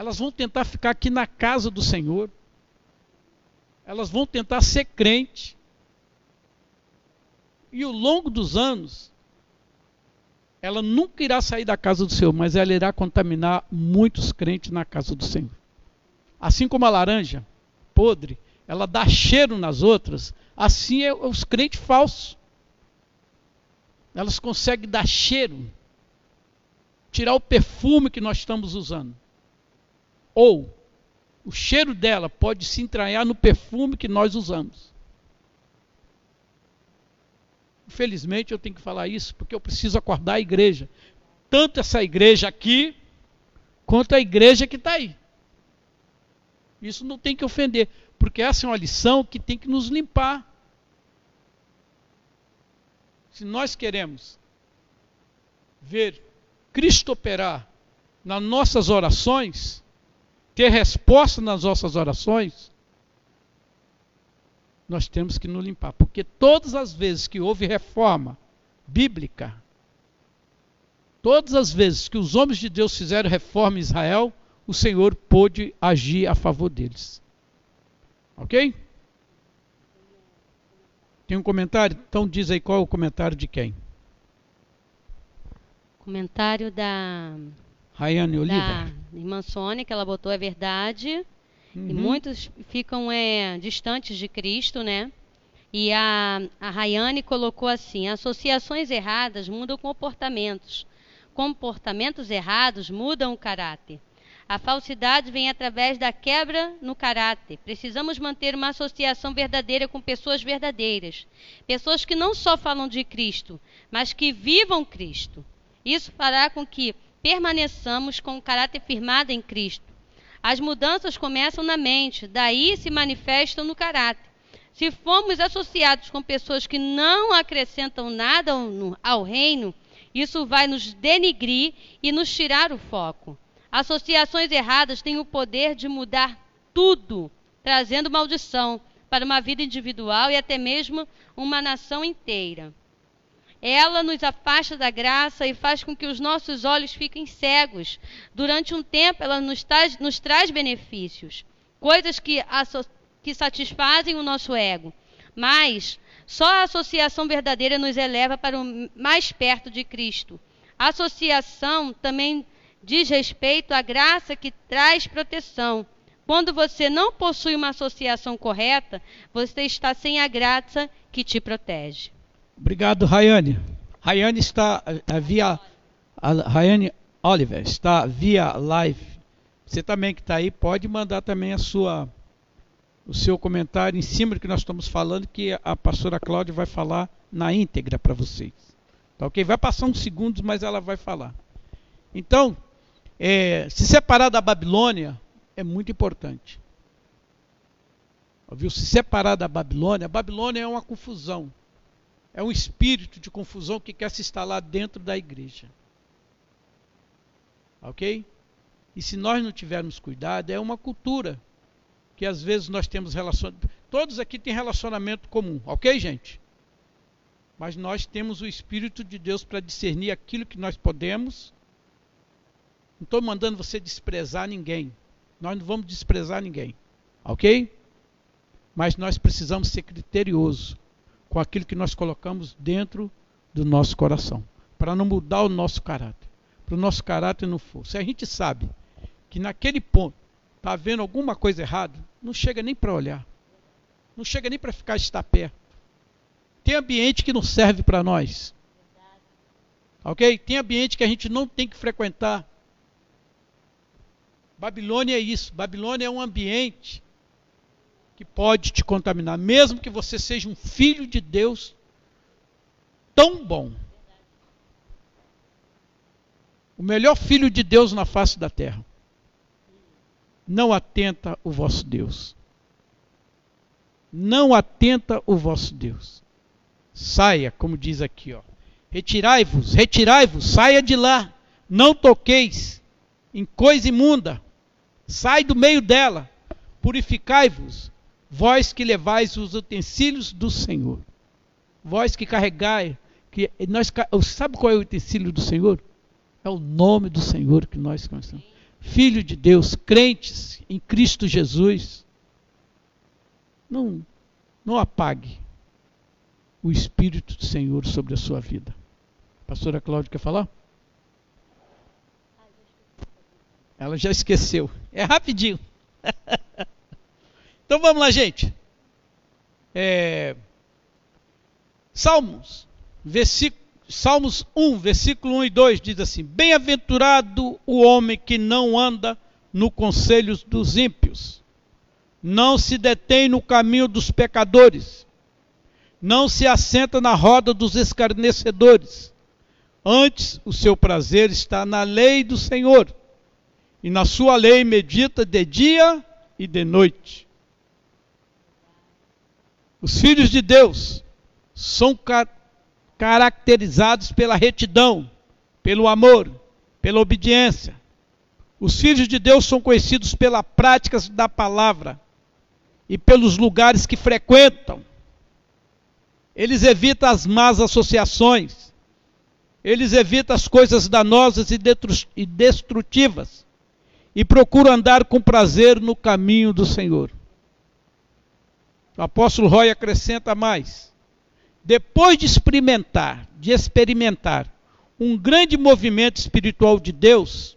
elas vão tentar ficar aqui na casa do Senhor. Elas vão tentar ser crente. E ao longo dos anos, ela nunca irá sair da casa do Senhor, mas ela irá contaminar muitos crentes na casa do Senhor. Assim como a laranja podre, ela dá cheiro nas outras, assim é os crentes falsos. Elas conseguem dar cheiro, tirar o perfume que nós estamos usando. Ou o cheiro dela pode se entranhar no perfume que nós usamos. Infelizmente eu tenho que falar isso porque eu preciso acordar a igreja. Tanto essa igreja aqui, quanto a igreja que está aí. Isso não tem que ofender, porque essa é uma lição que tem que nos limpar. Se nós queremos ver Cristo operar nas nossas orações, ter resposta nas nossas orações, nós temos que nos limpar. Porque todas as vezes que houve reforma bíblica, todas as vezes que os homens de Deus fizeram reforma em Israel, o Senhor pôde agir a favor deles. Ok? Tem um comentário? Então diz aí qual é o comentário de quem? Comentário da Rayane Oliva. Da irmã Sônia, que ela botou é verdade. Uhum. E muitos ficam é, distantes de Cristo, né? E a, a Rayane colocou assim: associações erradas mudam comportamentos. Comportamentos errados mudam o caráter. A falsidade vem através da quebra no caráter. Precisamos manter uma associação verdadeira com pessoas verdadeiras. Pessoas que não só falam de Cristo, mas que vivam Cristo. Isso fará com que permaneçamos com o caráter firmado em Cristo. As mudanças começam na mente, daí se manifestam no caráter. Se formos associados com pessoas que não acrescentam nada ao, reino, isso vai nos denigrir e nos tirar o foco. Associações erradas têm o poder de mudar tudo, trazendo maldição para uma vida individual e até mesmo uma nação inteira. Ela nos afasta da graça e faz com que os nossos olhos fiquem cegos. Durante um tempo, ela nos traz, nos traz benefícios, coisas que, que satisfazem o nosso ego. Mas só a associação verdadeira nos eleva para o mais perto de Cristo. A associação também diz respeito à graça que traz proteção. Quando você não possui uma associação correta, você está sem a graça que te protege. Obrigado, Rayane. Rayane está uh, via Rayane Oliver está via live. Você também que está aí pode mandar também a sua o seu comentário em cima do que nós estamos falando, que a pastora Cláudia vai falar na íntegra para vocês. Tá ok? Vai passar uns segundos, mas ela vai falar. Então, é, se separar da Babilônia é muito importante. Viu? Se separar da Babilônia, a Babilônia é uma confusão. É um espírito de confusão que quer se instalar dentro da igreja. Ok? E se nós não tivermos cuidado, é uma cultura que às vezes nós temos relacionamento. Todos aqui têm relacionamento comum, ok, gente? Mas nós temos o Espírito de Deus para discernir aquilo que nós podemos não estou mandando você desprezar ninguém. Nós não vamos desprezar ninguém. Ok? Mas nós precisamos ser criteriosos com aquilo que nós colocamos dentro do nosso coração. Para não mudar o nosso caráter. Para o nosso caráter não for. Se a gente sabe que naquele ponto está havendo alguma coisa errada, não chega nem para olhar. Não chega nem para ficar estar perto. Tem ambiente que não serve para nós. Ok? Tem ambiente que a gente não tem que frequentar. Babilônia é isso. Babilônia é um ambiente que pode te contaminar, mesmo que você seja um filho de Deus tão bom. O melhor filho de Deus na face da terra. Não atenta o vosso Deus. Não atenta o vosso Deus. Saia, como diz aqui, ó. Retirai-vos, retirai-vos, saia de lá. Não toqueis em coisa imunda sai do meio dela, purificai-vos, vós que levais os utensílios do Senhor. Vós que carregai, que nós sabe qual é o utensílio do Senhor? É o nome do Senhor que nós conhecemos. Filho de Deus, crentes em Cristo Jesus. Não não apague o espírito do Senhor sobre a sua vida. Pastora Cláudia quer falar? Ela já esqueceu. É rapidinho. então vamos lá, gente. É, Salmos, versículo, Salmos 1, versículo 1 e 2 diz assim: Bem-aventurado o homem que não anda no conselho dos ímpios, não se detém no caminho dos pecadores, não se assenta na roda dos escarnecedores. Antes, o seu prazer está na lei do Senhor, e na sua lei medita de dia e de noite. Os filhos de Deus são ca caracterizados pela retidão, pelo amor, pela obediência. Os filhos de Deus são conhecidos pela prática da palavra e pelos lugares que frequentam. Eles evitam as más associações. Eles evitam as coisas danosas e destrutivas. E procuram andar com prazer no caminho do Senhor. O apóstolo Roy acrescenta mais. Depois de experimentar, de experimentar um grande movimento espiritual de Deus,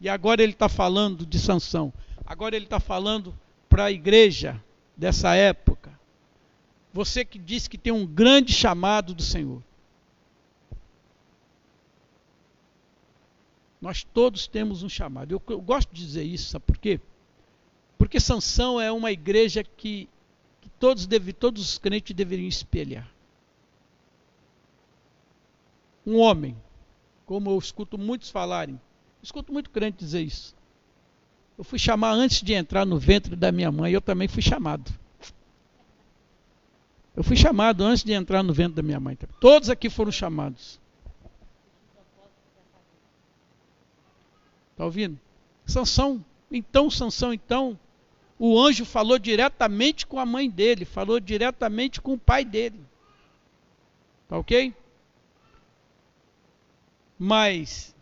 e agora ele está falando de Sansão, agora ele está falando para a igreja dessa época. Você que diz que tem um grande chamado do Senhor. Nós todos temos um chamado. Eu, eu gosto de dizer isso, sabe por quê? Porque Sansão é uma igreja que todos, deve, todos os crentes deveriam espelhar. Um homem, como eu escuto muitos falarem, escuto muito crente dizer isso. Eu fui chamar antes de entrar no ventre da minha mãe, eu também fui chamado. Eu fui chamado antes de entrar no ventre da minha mãe. Todos aqui foram chamados. Está ouvindo? Sansão. Então, Sansão, então, o anjo falou diretamente com a mãe dele, falou diretamente com o pai dele. Tá ok? Mas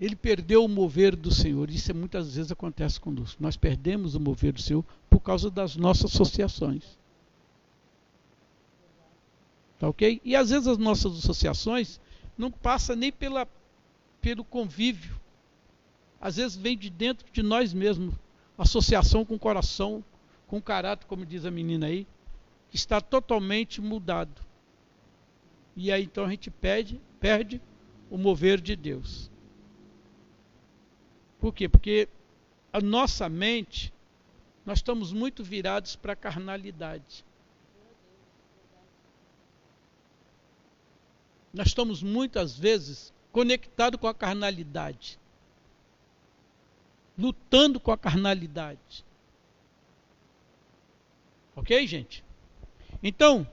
ele perdeu o mover do Senhor. Isso muitas vezes acontece conosco. Nós perdemos o mover do Senhor por causa das nossas associações. Tá ok? E às vezes as nossas associações não passam nem pela, pelo convívio. Às vezes vem de dentro de nós mesmos associação com o coração, com o caráter, como diz a menina aí, está totalmente mudado. E aí então a gente perde, perde o mover de Deus. Por quê? Porque a nossa mente, nós estamos muito virados para a carnalidade. Nós estamos muitas vezes conectados com a carnalidade lutando com a carnalidade. Ok, gente? Então,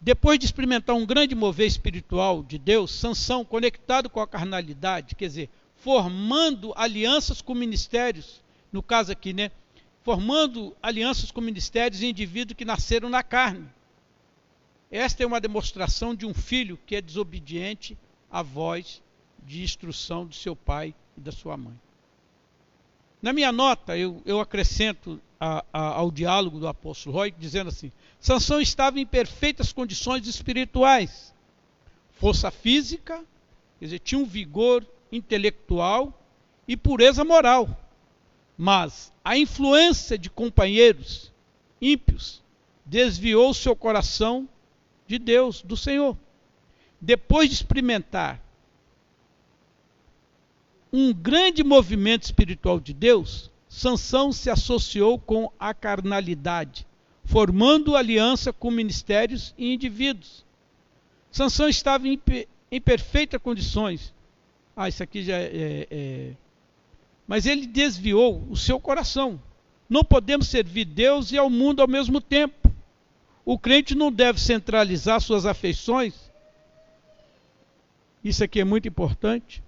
depois de experimentar um grande mover espiritual de Deus, Sansão, conectado com a carnalidade, quer dizer, formando alianças com ministérios, no caso aqui, né? Formando alianças com ministérios e indivíduos que nasceram na carne. Esta é uma demonstração de um filho que é desobediente à voz de instrução do seu pai e da sua mãe. Na minha nota, eu, eu acrescento a, a, ao diálogo do apóstolo Roy, dizendo assim: Sansão estava em perfeitas condições espirituais, força física, quer dizer, tinha um vigor intelectual e pureza moral. Mas a influência de companheiros ímpios desviou seu coração de Deus, do Senhor. Depois de experimentar um grande movimento espiritual de Deus, Sansão se associou com a carnalidade, formando aliança com ministérios e indivíduos. Sansão estava em, em perfeitas condições. Ah, isso aqui já é, é, é. Mas ele desviou o seu coração. Não podemos servir Deus e ao mundo ao mesmo tempo. O crente não deve centralizar suas afeições. Isso aqui é muito importante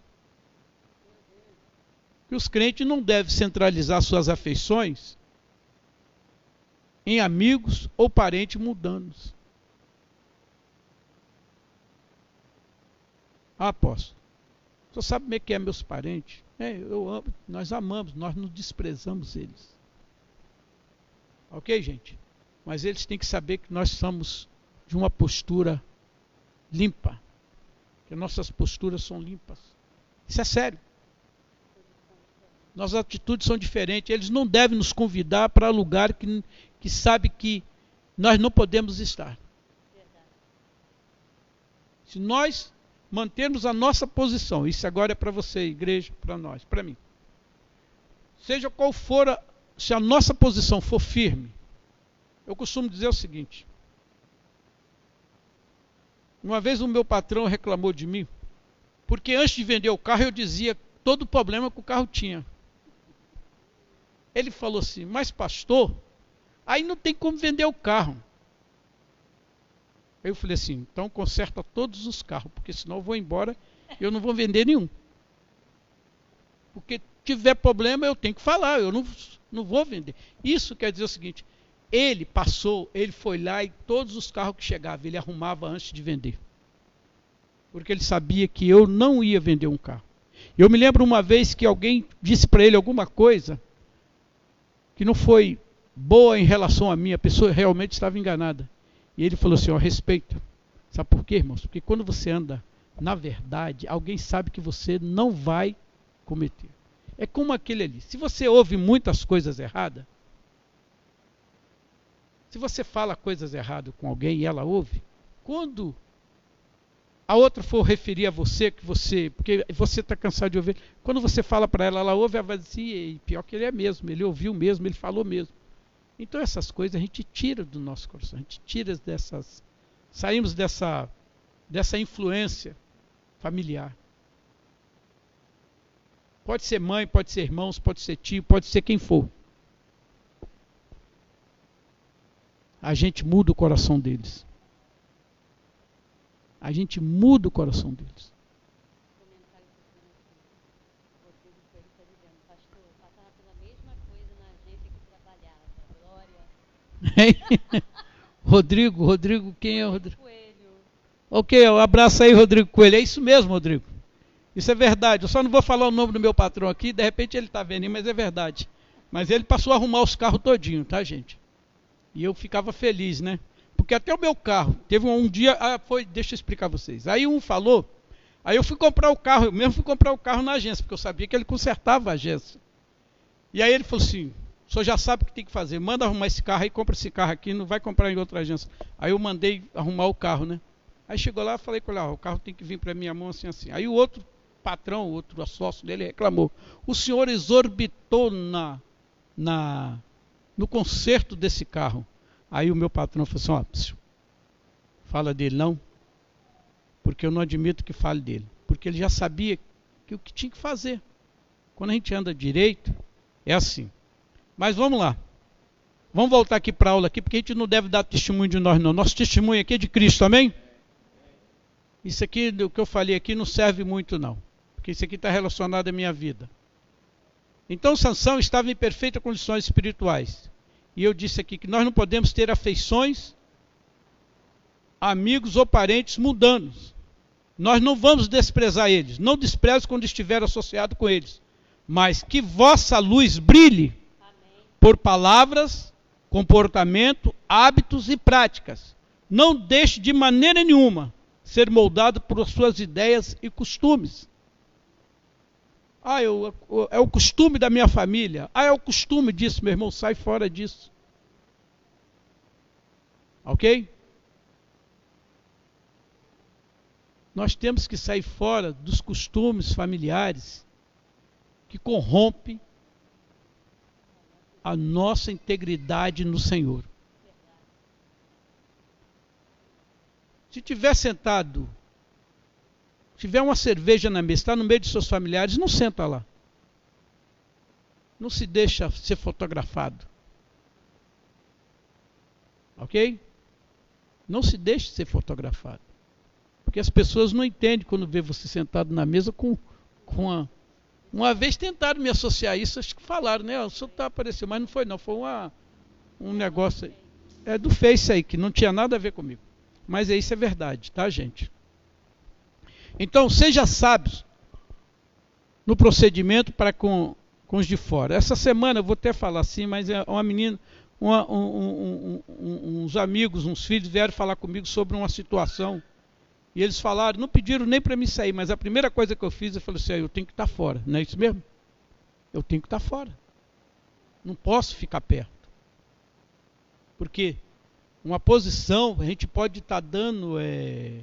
que os crentes não devem centralizar suas afeições em amigos ou parentes mundanos. Ah, você sabe como é que é meus parentes? É, eu amo, nós amamos, nós não desprezamos eles. Ok, gente? Mas eles têm que saber que nós somos de uma postura limpa. Que nossas posturas são limpas. Isso é sério. Nossas atitudes são diferentes. Eles não devem nos convidar para lugar que, que sabe que nós não podemos estar. Se nós mantermos a nossa posição, isso agora é para você, igreja, para nós, para mim. Seja qual for, a, se a nossa posição for firme, eu costumo dizer o seguinte: uma vez o meu patrão reclamou de mim, porque antes de vender o carro eu dizia todo o problema que o carro tinha. Ele falou assim: Mas, pastor, aí não tem como vender o carro. Eu falei assim: Então conserta todos os carros, porque senão eu vou embora e eu não vou vender nenhum. Porque tiver problema eu tenho que falar, eu não, não vou vender. Isso quer dizer o seguinte: ele passou, ele foi lá e todos os carros que chegavam, ele arrumava antes de vender. Porque ele sabia que eu não ia vender um carro. Eu me lembro uma vez que alguém disse para ele alguma coisa que não foi boa em relação a mim, a pessoa realmente estava enganada. E ele falou assim: ó, respeita. Sabe por quê, irmãos? Porque quando você anda na verdade, alguém sabe que você não vai cometer. É como aquele ali. Se você ouve muitas coisas erradas, se você fala coisas erradas com alguém e ela ouve, quando a outra for referir a você, que você, porque você está cansado de ouvir, quando você fala para ela, ela ouve, ela vai dizer, e pior que ele é mesmo, ele ouviu mesmo, ele falou mesmo. Então essas coisas a gente tira do nosso coração, a gente tira dessas, saímos dessa, dessa influência familiar. Pode ser mãe, pode ser irmãos, pode ser tio, pode ser quem for. a gente muda o coração deles. A gente muda o coração deles. Rodrigo, Rodrigo, quem é o Rodrigo? Coelho. Ok, um abraço aí, Rodrigo Coelho. É isso mesmo, Rodrigo. Isso é verdade. Eu só não vou falar o nome do meu patrão aqui, de repente ele está vendo, mas é verdade. Mas ele passou a arrumar os carros todinho, tá, gente? E eu ficava feliz, né? Porque até o meu carro, teve um, um dia, ah, foi, deixa eu explicar vocês. Aí um falou, aí eu fui comprar o carro, eu mesmo fui comprar o carro na agência, porque eu sabia que ele consertava a agência. E aí ele falou assim: o senhor já sabe o que tem que fazer, manda arrumar esse carro aí, compra esse carro aqui, não vai comprar em outra agência. Aí eu mandei arrumar o carro, né? Aí chegou lá, falei com ele, o carro tem que vir para minha mão assim, assim. Aí o outro patrão, o outro sócio dele reclamou: o senhor exorbitou na, na no conserto desse carro. Aí o meu patrão falou assim: ó, fala dele não, porque eu não admito que fale dele. Porque ele já sabia que o que tinha que fazer. Quando a gente anda direito, é assim. Mas vamos lá. Vamos voltar aqui para a aula aqui, porque a gente não deve dar testemunho de nós, não. Nosso testemunho aqui é de Cristo, amém? Isso aqui, o que eu falei aqui, não serve muito, não. Porque isso aqui está relacionado à minha vida. Então Sansão estava em perfeitas condições espirituais. E eu disse aqui que nós não podemos ter afeições, amigos ou parentes mundanos. Nós não vamos desprezar eles. Não despreze quando estiver associado com eles. Mas que vossa luz brilhe Amém. por palavras, comportamento, hábitos e práticas. Não deixe de maneira nenhuma ser moldado por suas ideias e costumes. Ah, eu, é o costume da minha família. Ah, é o costume disso, meu irmão, sai fora disso. Ok? Nós temos que sair fora dos costumes familiares que corrompem a nossa integridade no Senhor. Se tiver sentado tiver uma cerveja na mesa, está no meio de seus familiares, não senta lá. Não se deixa ser fotografado. Ok? Não se deixe ser fotografado. Porque as pessoas não entendem quando vê você sentado na mesa com, com a. Uma vez tentaram me associar a isso, acho que falaram, né? O senhor está aparecendo, mas não foi não, foi uma, um negócio. É do Face aí, que não tinha nada a ver comigo. Mas é isso é verdade, tá, gente? Então, seja sábios no procedimento para com, com os de fora. Essa semana, eu vou até falar assim, mas é uma menina, uma, um, um, uns amigos, uns filhos vieram falar comigo sobre uma situação. E eles falaram, não pediram nem para mim sair, mas a primeira coisa que eu fiz, eu falei assim, ah, eu tenho que estar fora. Não é isso mesmo? Eu tenho que estar fora. Não posso ficar perto. Porque uma posição, a gente pode estar tá dando. É...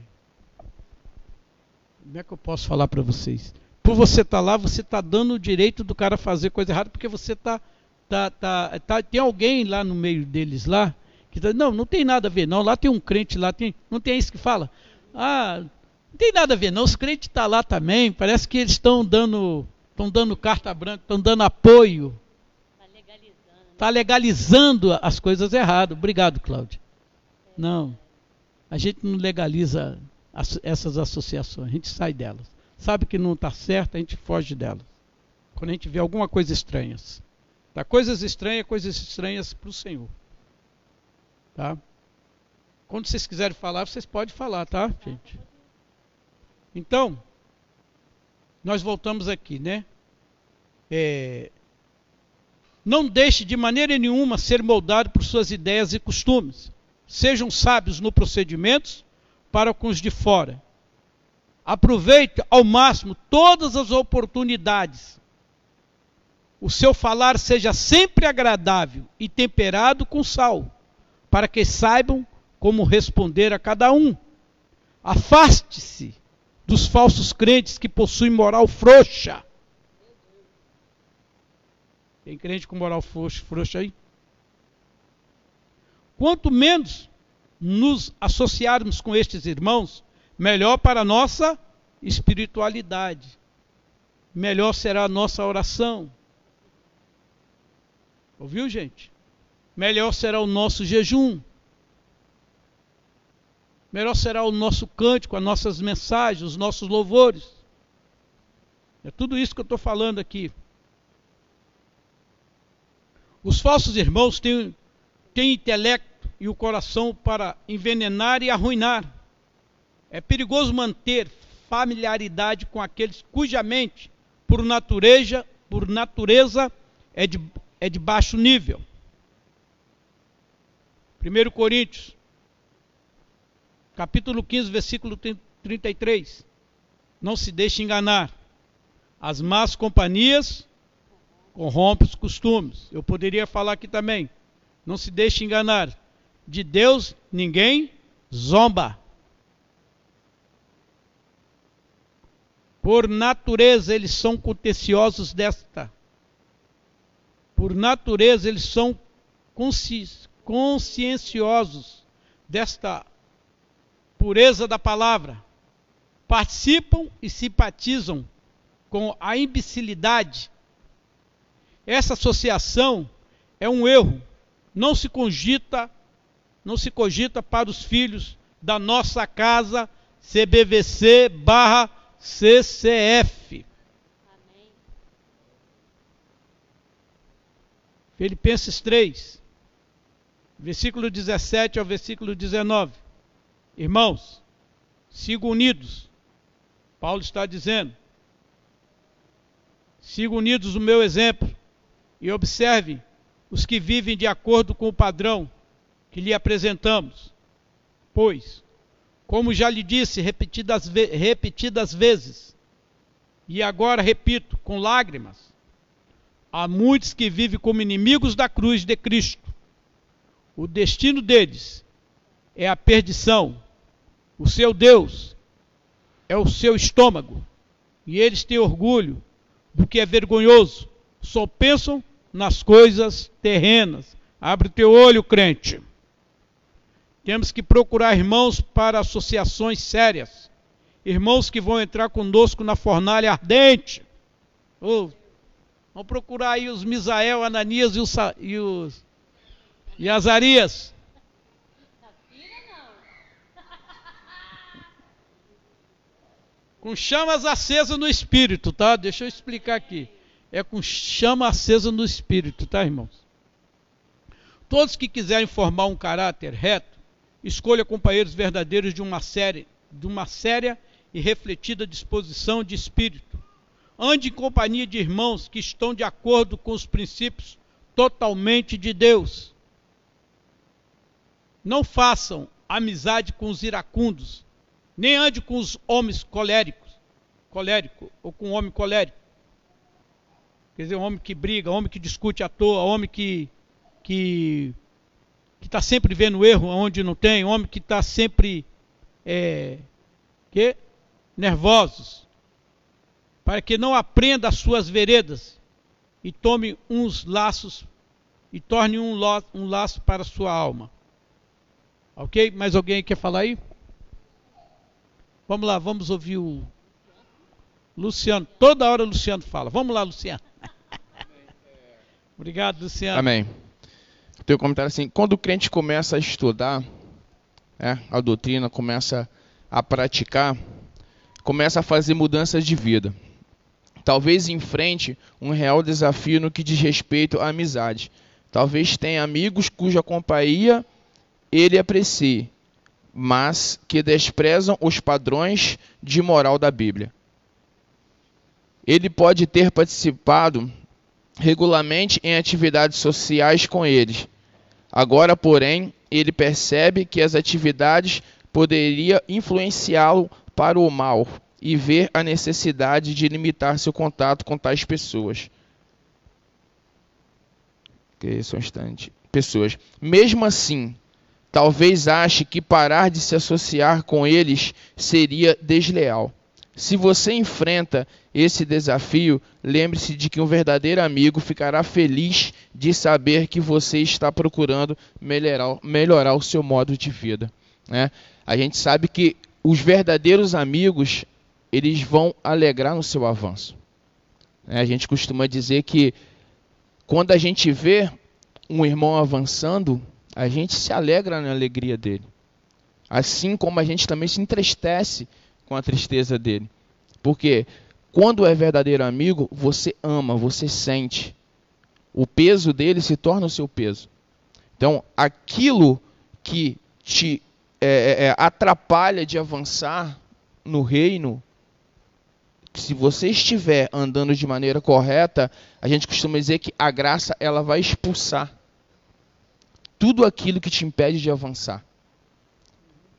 Como é que eu posso falar para vocês? Por você estar tá lá, você está dando o direito do cara fazer coisa errada, porque você está. Tá, tá, tá, tem alguém lá no meio deles lá que tá, não, não tem nada a ver, não. Lá tem um crente lá, tem, não tem isso que fala. Ah, não tem nada a ver, não. Os crentes estão tá lá também. Parece que eles estão dando, estão dando carta branca, estão dando apoio. Está legalizando. Está legalizando as coisas erradas. Obrigado, Cláudio. Não. A gente não legaliza as, essas associações, a gente sai delas. Sabe que não está certo, a gente foge delas. Quando a gente vê alguma coisa estranha. Tá? Coisas estranhas, coisas estranhas para o Senhor. Tá? Quando vocês quiserem falar, vocês podem falar, tá, gente? Então, nós voltamos aqui, né? É, não deixe de maneira nenhuma ser moldado por suas ideias e costumes. Sejam sábios no procedimentos para com os de fora. Aproveite ao máximo todas as oportunidades. O seu falar seja sempre agradável e temperado com sal, para que saibam como responder a cada um. Afaste-se dos falsos crentes que possuem moral frouxa. Tem crente com moral frouxa, frouxa aí? Quanto menos nos associarmos com estes irmãos, melhor para a nossa espiritualidade, melhor será a nossa oração. Ouviu, gente? Melhor será o nosso jejum. Melhor será o nosso cântico, as nossas mensagens, os nossos louvores. É tudo isso que eu estou falando aqui. Os falsos irmãos têm, têm intelecto e o coração para envenenar e arruinar. É perigoso manter familiaridade com aqueles cuja mente, por natureza, por natureza é, de, é de baixo nível. 1 Coríntios capítulo 15, versículo 33. Não se deixe enganar. As más companhias corrompem os costumes. Eu poderia falar aqui também. Não se deixe enganar. De Deus ninguém zomba. Por natureza eles são contenciosos desta. Por natureza eles são consci conscienciosos desta pureza da palavra, participam e simpatizam com a imbecilidade. Essa associação é um erro. Não se cogita, não se cogita para os filhos da nossa casa CBVC barra CCF. Amém. Filipenses 3, versículo 17 ao versículo 19. Irmãos, sigam unidos. Paulo está dizendo: sigam unidos o meu exemplo e observe os que vivem de acordo com o padrão que lhe apresentamos. Pois, como já lhe disse repetidas, ve repetidas vezes, e agora repito com lágrimas, há muitos que vivem como inimigos da cruz de Cristo. O destino deles é a perdição o seu Deus é o seu estômago. E eles têm orgulho do que é vergonhoso. Só pensam nas coisas terrenas. Abre o teu olho, crente. Temos que procurar irmãos para associações sérias. Irmãos que vão entrar conosco na fornalha ardente. Oh, vamos procurar aí os Misael, Ananias e os, e os e Azarias. Com chamas acesas no espírito, tá? Deixa eu explicar aqui. É com chama acesa no espírito, tá, irmãos? Todos que quiserem formar um caráter reto, escolha companheiros verdadeiros de uma série, de uma séria e refletida disposição de espírito. Ande em companhia de irmãos que estão de acordo com os princípios totalmente de Deus. Não façam amizade com os iracundos, nem ande com os homens coléricos, colérico, ou com um homem colérico. Quer dizer, homem que briga, homem que discute à toa, homem que, que que está sempre vendo erro onde não tem, homem que está sempre é, que nervosos, para que não aprenda as suas veredas e tome uns laços e torne um, um laço para a sua alma. Ok? Mais alguém quer falar aí? Vamos lá, vamos ouvir o Luciano. Toda hora o Luciano fala. Vamos lá, Luciano. Obrigado, Luciano. Amém. Tem um comentário assim: quando o crente começa a estudar é, a doutrina, começa a praticar, começa a fazer mudanças de vida. Talvez enfrente um real desafio no que diz respeito à amizade. Talvez tenha amigos cuja companhia ele aprecie, mas que desprezam os padrões de moral da Bíblia. Ele pode ter participado regularmente em atividades sociais com eles. Agora, porém, ele percebe que as atividades poderiam influenciá-lo para o mal e ver a necessidade de limitar seu contato com tais pessoas. Que são instante. Pessoas. Mesmo assim, Talvez ache que parar de se associar com eles seria desleal. Se você enfrenta esse desafio, lembre-se de que um verdadeiro amigo ficará feliz de saber que você está procurando melhorar, melhorar o seu modo de vida. Né? A gente sabe que os verdadeiros amigos eles vão alegrar no seu avanço. A gente costuma dizer que quando a gente vê um irmão avançando, a gente se alegra na alegria dele. Assim como a gente também se entristece com a tristeza dele. Porque quando é verdadeiro amigo, você ama, você sente. O peso dele se torna o seu peso. Então, aquilo que te é, é, é atrapalha de avançar no reino, se você estiver andando de maneira correta, a gente costuma dizer que a graça ela vai expulsar tudo aquilo que te impede de avançar.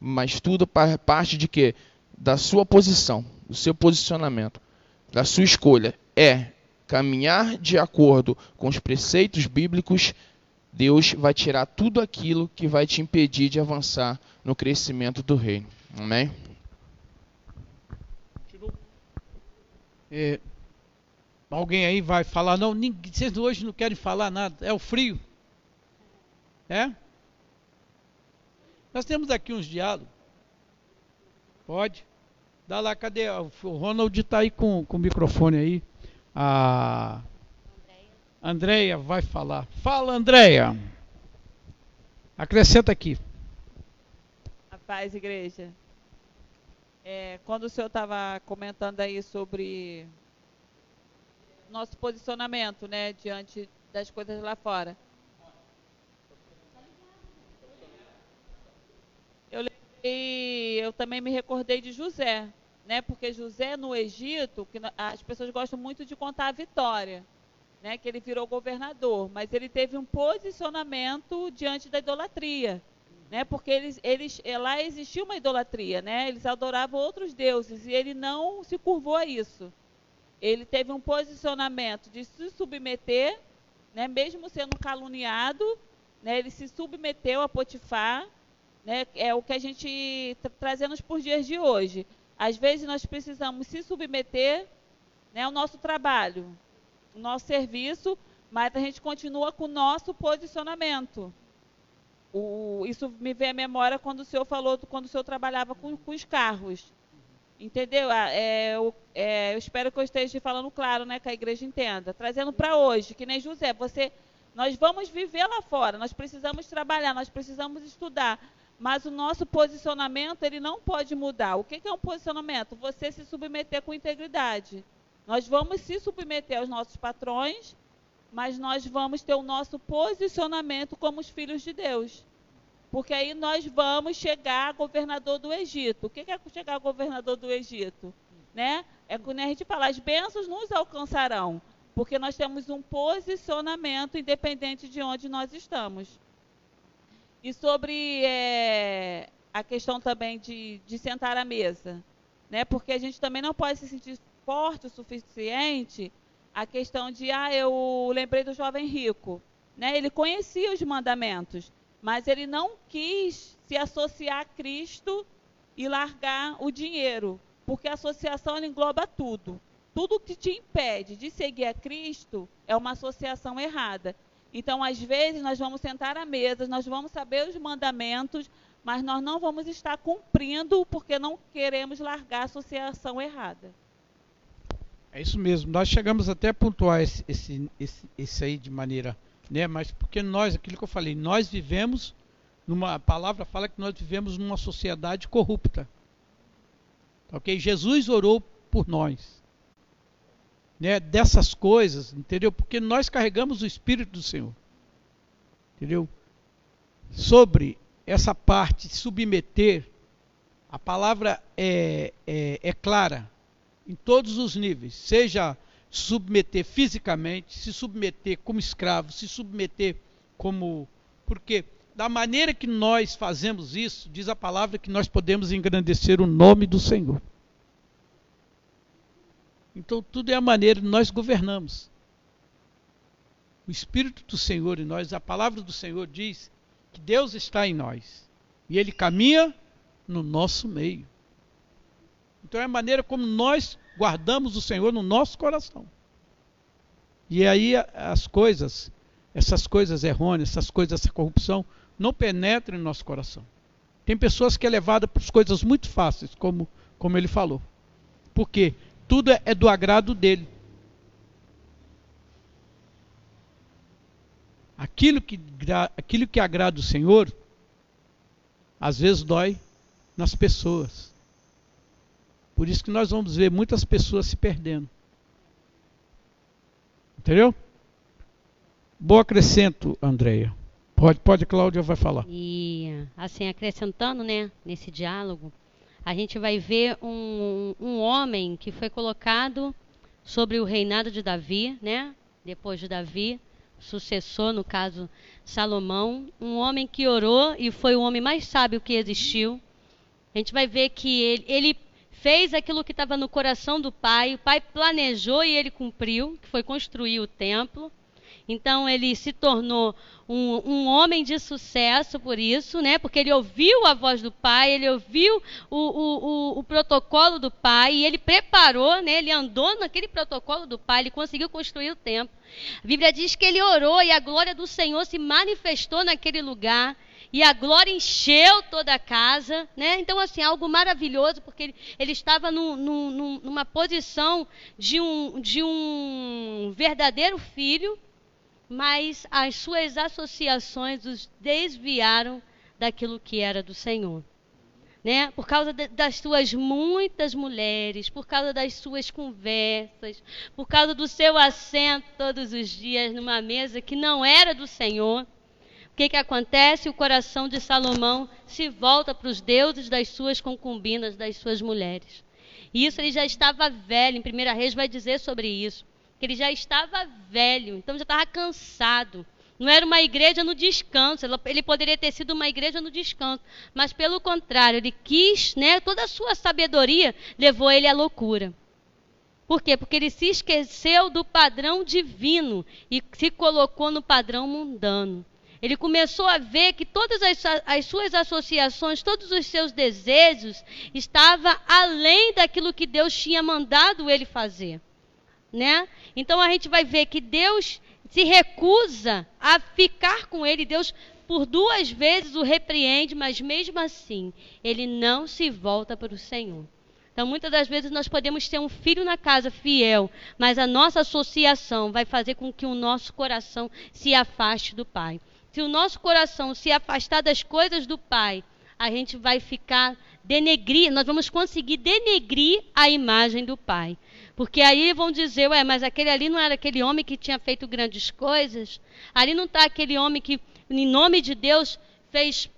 Mas tudo parte de quê? Da sua posição, do seu posicionamento, da sua escolha. É caminhar de acordo com os preceitos bíblicos, Deus vai tirar tudo aquilo que vai te impedir de avançar no crescimento do reino. Amém? É, alguém aí vai falar, não, ninguém, vocês hoje não querem falar nada, é o frio. É? Nós temos aqui uns diálogos. Pode? Dá lá, cadê? O Ronald está aí com, com o microfone aí. A vai falar. Fala, Andréia. Acrescenta aqui. A paz, igreja. É, quando o senhor estava comentando aí sobre nosso posicionamento, né, diante das coisas lá fora. eu lembrei, eu também me recordei de José, né? Porque José no Egito, que as pessoas gostam muito de contar a vitória, né? Que ele virou governador, mas ele teve um posicionamento diante da idolatria, né? Porque eles, eles lá existia uma idolatria, né? Eles adoravam outros deuses e ele não se curvou a isso. Ele teve um posicionamento de se submeter, né? Mesmo sendo caluniado, né? Ele se submeteu a Potifar né, é o que a gente trazendo por dias de hoje. Às vezes nós precisamos se submeter né, ao nosso trabalho, ao nosso serviço, mas a gente continua com o nosso posicionamento. O, isso me vem à memória quando o senhor falou, quando o senhor trabalhava com, com os carros. Entendeu? Ah, é, eu, é, eu, espero que eu esteja falando claro, né, que a igreja entenda. Trazendo para hoje, que nem José, você, nós vamos viver lá fora, nós precisamos trabalhar, nós precisamos estudar, mas o nosso posicionamento ele não pode mudar. O que é um posicionamento? Você se submeter com integridade. Nós vamos se submeter aos nossos patrões, mas nós vamos ter o nosso posicionamento como os filhos de Deus. Porque aí nós vamos chegar a governador do Egito. O que é chegar a governador do Egito? Né? É quando a gente fala, as bênçãos nos alcançarão. Porque nós temos um posicionamento independente de onde nós estamos. E sobre é, a questão também de, de sentar à mesa, né? Porque a gente também não pode se sentir forte o suficiente a questão de, ah, eu lembrei do jovem rico, né? Ele conhecia os mandamentos, mas ele não quis se associar a Cristo e largar o dinheiro, porque a associação engloba tudo. Tudo que te impede de seguir a Cristo é uma associação errada. Então, às vezes, nós vamos sentar à mesa, nós vamos saber os mandamentos, mas nós não vamos estar cumprindo porque não queremos largar a associação errada. É isso mesmo. Nós chegamos até a pontuar esse, esse, esse, esse aí de maneira, né? Mas porque nós, aquilo que eu falei, nós vivemos numa a palavra fala que nós vivemos numa sociedade corrupta. Ok? Jesus orou por nós. Né? Dessas coisas, entendeu? Porque nós carregamos o Espírito do Senhor. Entendeu? Sobre essa parte, submeter, a palavra é, é, é clara em todos os níveis, seja submeter fisicamente, se submeter como escravo, se submeter como. Porque da maneira que nós fazemos isso, diz a palavra que nós podemos engrandecer o nome do Senhor. Então tudo é a maneira que nós governamos. O Espírito do Senhor em nós, a palavra do Senhor diz que Deus está em nós e Ele caminha no nosso meio. Então é a maneira como nós guardamos o Senhor no nosso coração. E aí as coisas, essas coisas errôneas, essas coisas, essa corrupção, não penetram em nosso coração. Tem pessoas que é levada por coisas muito fáceis, como, como ele falou. Porque tudo é, é do agrado dele. Aquilo que, aquilo que agrada o Senhor, às vezes dói nas pessoas. Por isso que nós vamos ver muitas pessoas se perdendo. Entendeu? Bom acrescento, Andréia. Pode, pode, Cláudia vai falar. E assim, acrescentando, né, nesse diálogo, a gente vai ver um, um homem que foi colocado sobre o reinado de Davi, né? Depois de Davi, sucessor, no caso Salomão, um homem que orou e foi o homem mais sábio que existiu. A gente vai ver que ele, ele fez aquilo que estava no coração do pai, o pai planejou e ele cumpriu, que foi construir o templo. Então ele se tornou um, um, homem de sucesso por isso, né? Porque ele ouviu a voz do pai, ele ouviu o, o, o, o protocolo do pai e ele preparou, né? Ele andou naquele protocolo do pai, ele conseguiu construir o templo. A Bíblia diz que ele orou e a glória do Senhor se manifestou naquele lugar e a glória encheu toda a casa, né? Então, assim, algo maravilhoso, porque ele, ele estava numa posição de um, de um verdadeiro filho, mas as suas associações os desviaram daquilo que era do Senhor. Né? Por causa de, das suas muitas mulheres, por causa das suas conversas, por causa do seu assento todos os dias numa mesa que não era do Senhor que, que acontece? O coração de Salomão se volta para os deuses das suas concubinas, das suas mulheres. E isso ele já estava velho, em Primeira Reis vai dizer sobre isso. Que ele já estava velho, então já estava cansado. Não era uma igreja no descanso, ele poderia ter sido uma igreja no descanso, mas pelo contrário, ele quis, né, toda a sua sabedoria levou ele à loucura. Por quê? Porque ele se esqueceu do padrão divino e se colocou no padrão mundano. Ele começou a ver que todas as, as, suas associações, todos os seus desejos, estavam além daquilo que Deus tinha mandado ele fazer. Né? Então a gente vai ver que Deus se recusa a ficar com ele. Deus, por duas vezes, o repreende, mas mesmo assim, ele não se volta para o Senhor. Então, muitas das vezes nós podemos ter um filho na casa fiel, mas a nossa associação vai fazer com que o nosso coração se afaste do Pai se o nosso coração se afastar das coisas do Pai, a gente vai ficar denegrir, nós vamos conseguir denegrir a imagem do Pai. Porque aí vão dizer, ué, mas aquele ali não era aquele homem que tinha feito grandes coisas? Ali não está aquele homem que, em nome de Deus, fez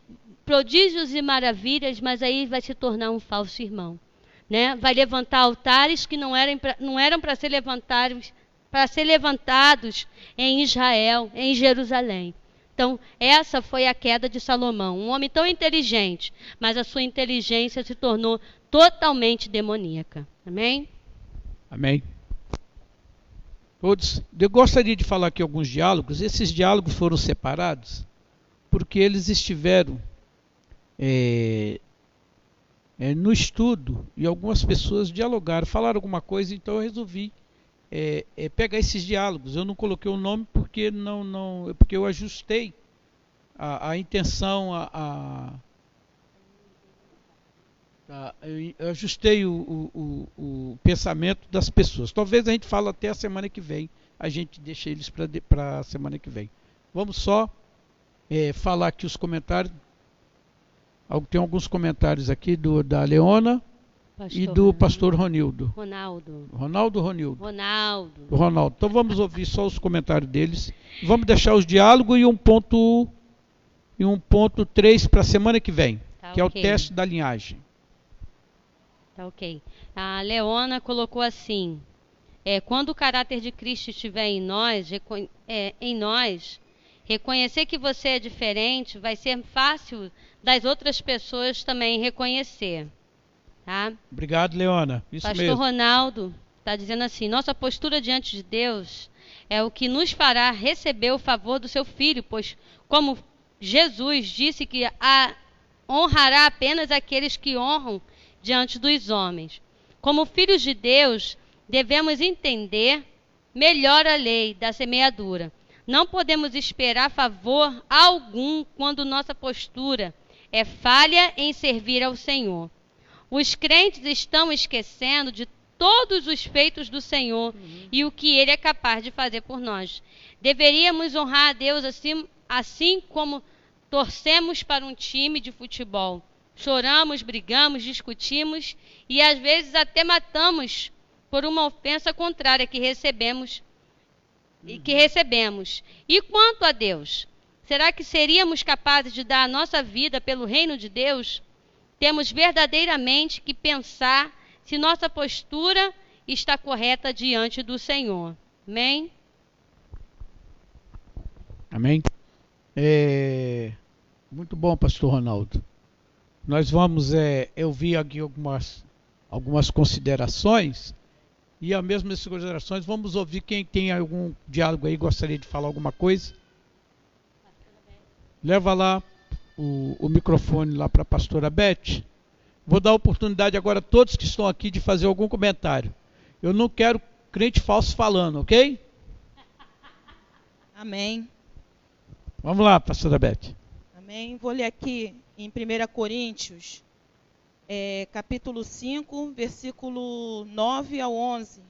prodígios e maravilhas, mas aí vai se tornar um falso irmão. Né? Vai levantar altares que não eram, para ser levantados para ser levantados em Israel, em Jerusalém. Então, essa foi a queda de Salomão. Um homem tão inteligente, mas a sua inteligência se tornou totalmente demoníaca. Amém? Amém. Todos, eu gostaria de falar aqui alguns diálogos. Esses diálogos foram separados porque eles estiveram é, é, no estudo e algumas pessoas dialogaram, falaram alguma coisa, então eu resolvi é, é, pegar esses diálogos. Eu não coloquei o nome porque não, não, porque eu ajustei a, a intenção, a, a, a eu ajustei o, o, o, o, pensamento das pessoas. Talvez a gente fale até a semana que vem, a gente deixa eles para a semana que vem. Vamos só é, falar aqui os comentários. Tem alguns comentários aqui do, da Leona pastor e do pastor Ronildo. Ronaldo. Ronaldo Ronildo. Ronaldo. Ronaldo. Então vamos ouvir só os comentários deles. Vamos deixar os diálogos e um ponto e um ponto 3 para a semana que vem, tá que okay. é o teste da linhagem. Tá ok. A Leona colocou assim: é, quando o caráter de Cristo estiver em nós, é, em nós, reconhecer que você é diferente vai ser fácil das outras pessoas também reconhecer. Tá? Obrigado, Leona. Isso Pastor mesmo. Ronaldo está dizendo assim: nossa postura diante de Deus é o que nos fará receber o favor do seu filho, pois, como Jesus disse que a, honrará apenas aqueles que honram diante dos homens. Como filhos de Deus, devemos entender melhor a lei da semeadura. Não podemos esperar favor algum quando nossa postura é falha em servir ao Senhor. Os crentes estão esquecendo de todos os feitos do Senhor uhum. e o que Ele é capaz de fazer por nós. Deveríamos honrar a Deus assim, assim como torcemos para um time de futebol. Choramos, brigamos, discutimos e às vezes até matamos por uma ofensa contrária que recebemos uhum. e que recebemos. E quanto a Deus, será que seríamos capazes de dar a nossa vida pelo reino de Deus? temos verdadeiramente que pensar se nossa postura está correta diante do Senhor. Amém? Amém. É, muito bom, Pastor Ronaldo. Nós vamos, é, eu vi aqui algumas, algumas considerações e a mesma essas considerações vamos ouvir quem tem algum diálogo aí gostaria de falar alguma coisa. Leva lá o, o microfone lá para a pastora Beth. Vou dar a oportunidade agora a todos que estão aqui de fazer algum comentário. Eu não quero crente falso falando, ok? Amém. Vamos lá, pastora Beth. Amém. Vou ler aqui em 1 Coríntios, é, capítulo 5, versículo 9 ao 11.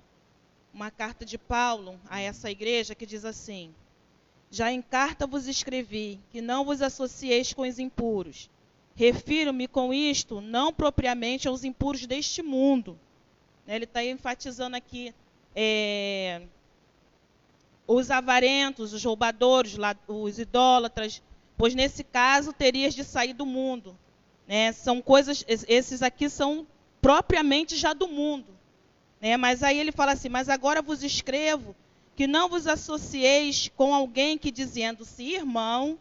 Uma carta de Paulo a essa igreja que diz assim: já em carta vos escrevi que não vos associeis com os impuros. Refiro-me com isto não propriamente aos impuros deste mundo. Né, ele está enfatizando aqui é, os avarentos, os roubadores, os idólatras, pois nesse caso terias de sair do mundo. Né? São coisas, esses aqui são propriamente já do mundo. Né? Mas aí ele fala assim: Mas agora vos escrevo que não vos associeis com alguém que, dizendo-se irmão,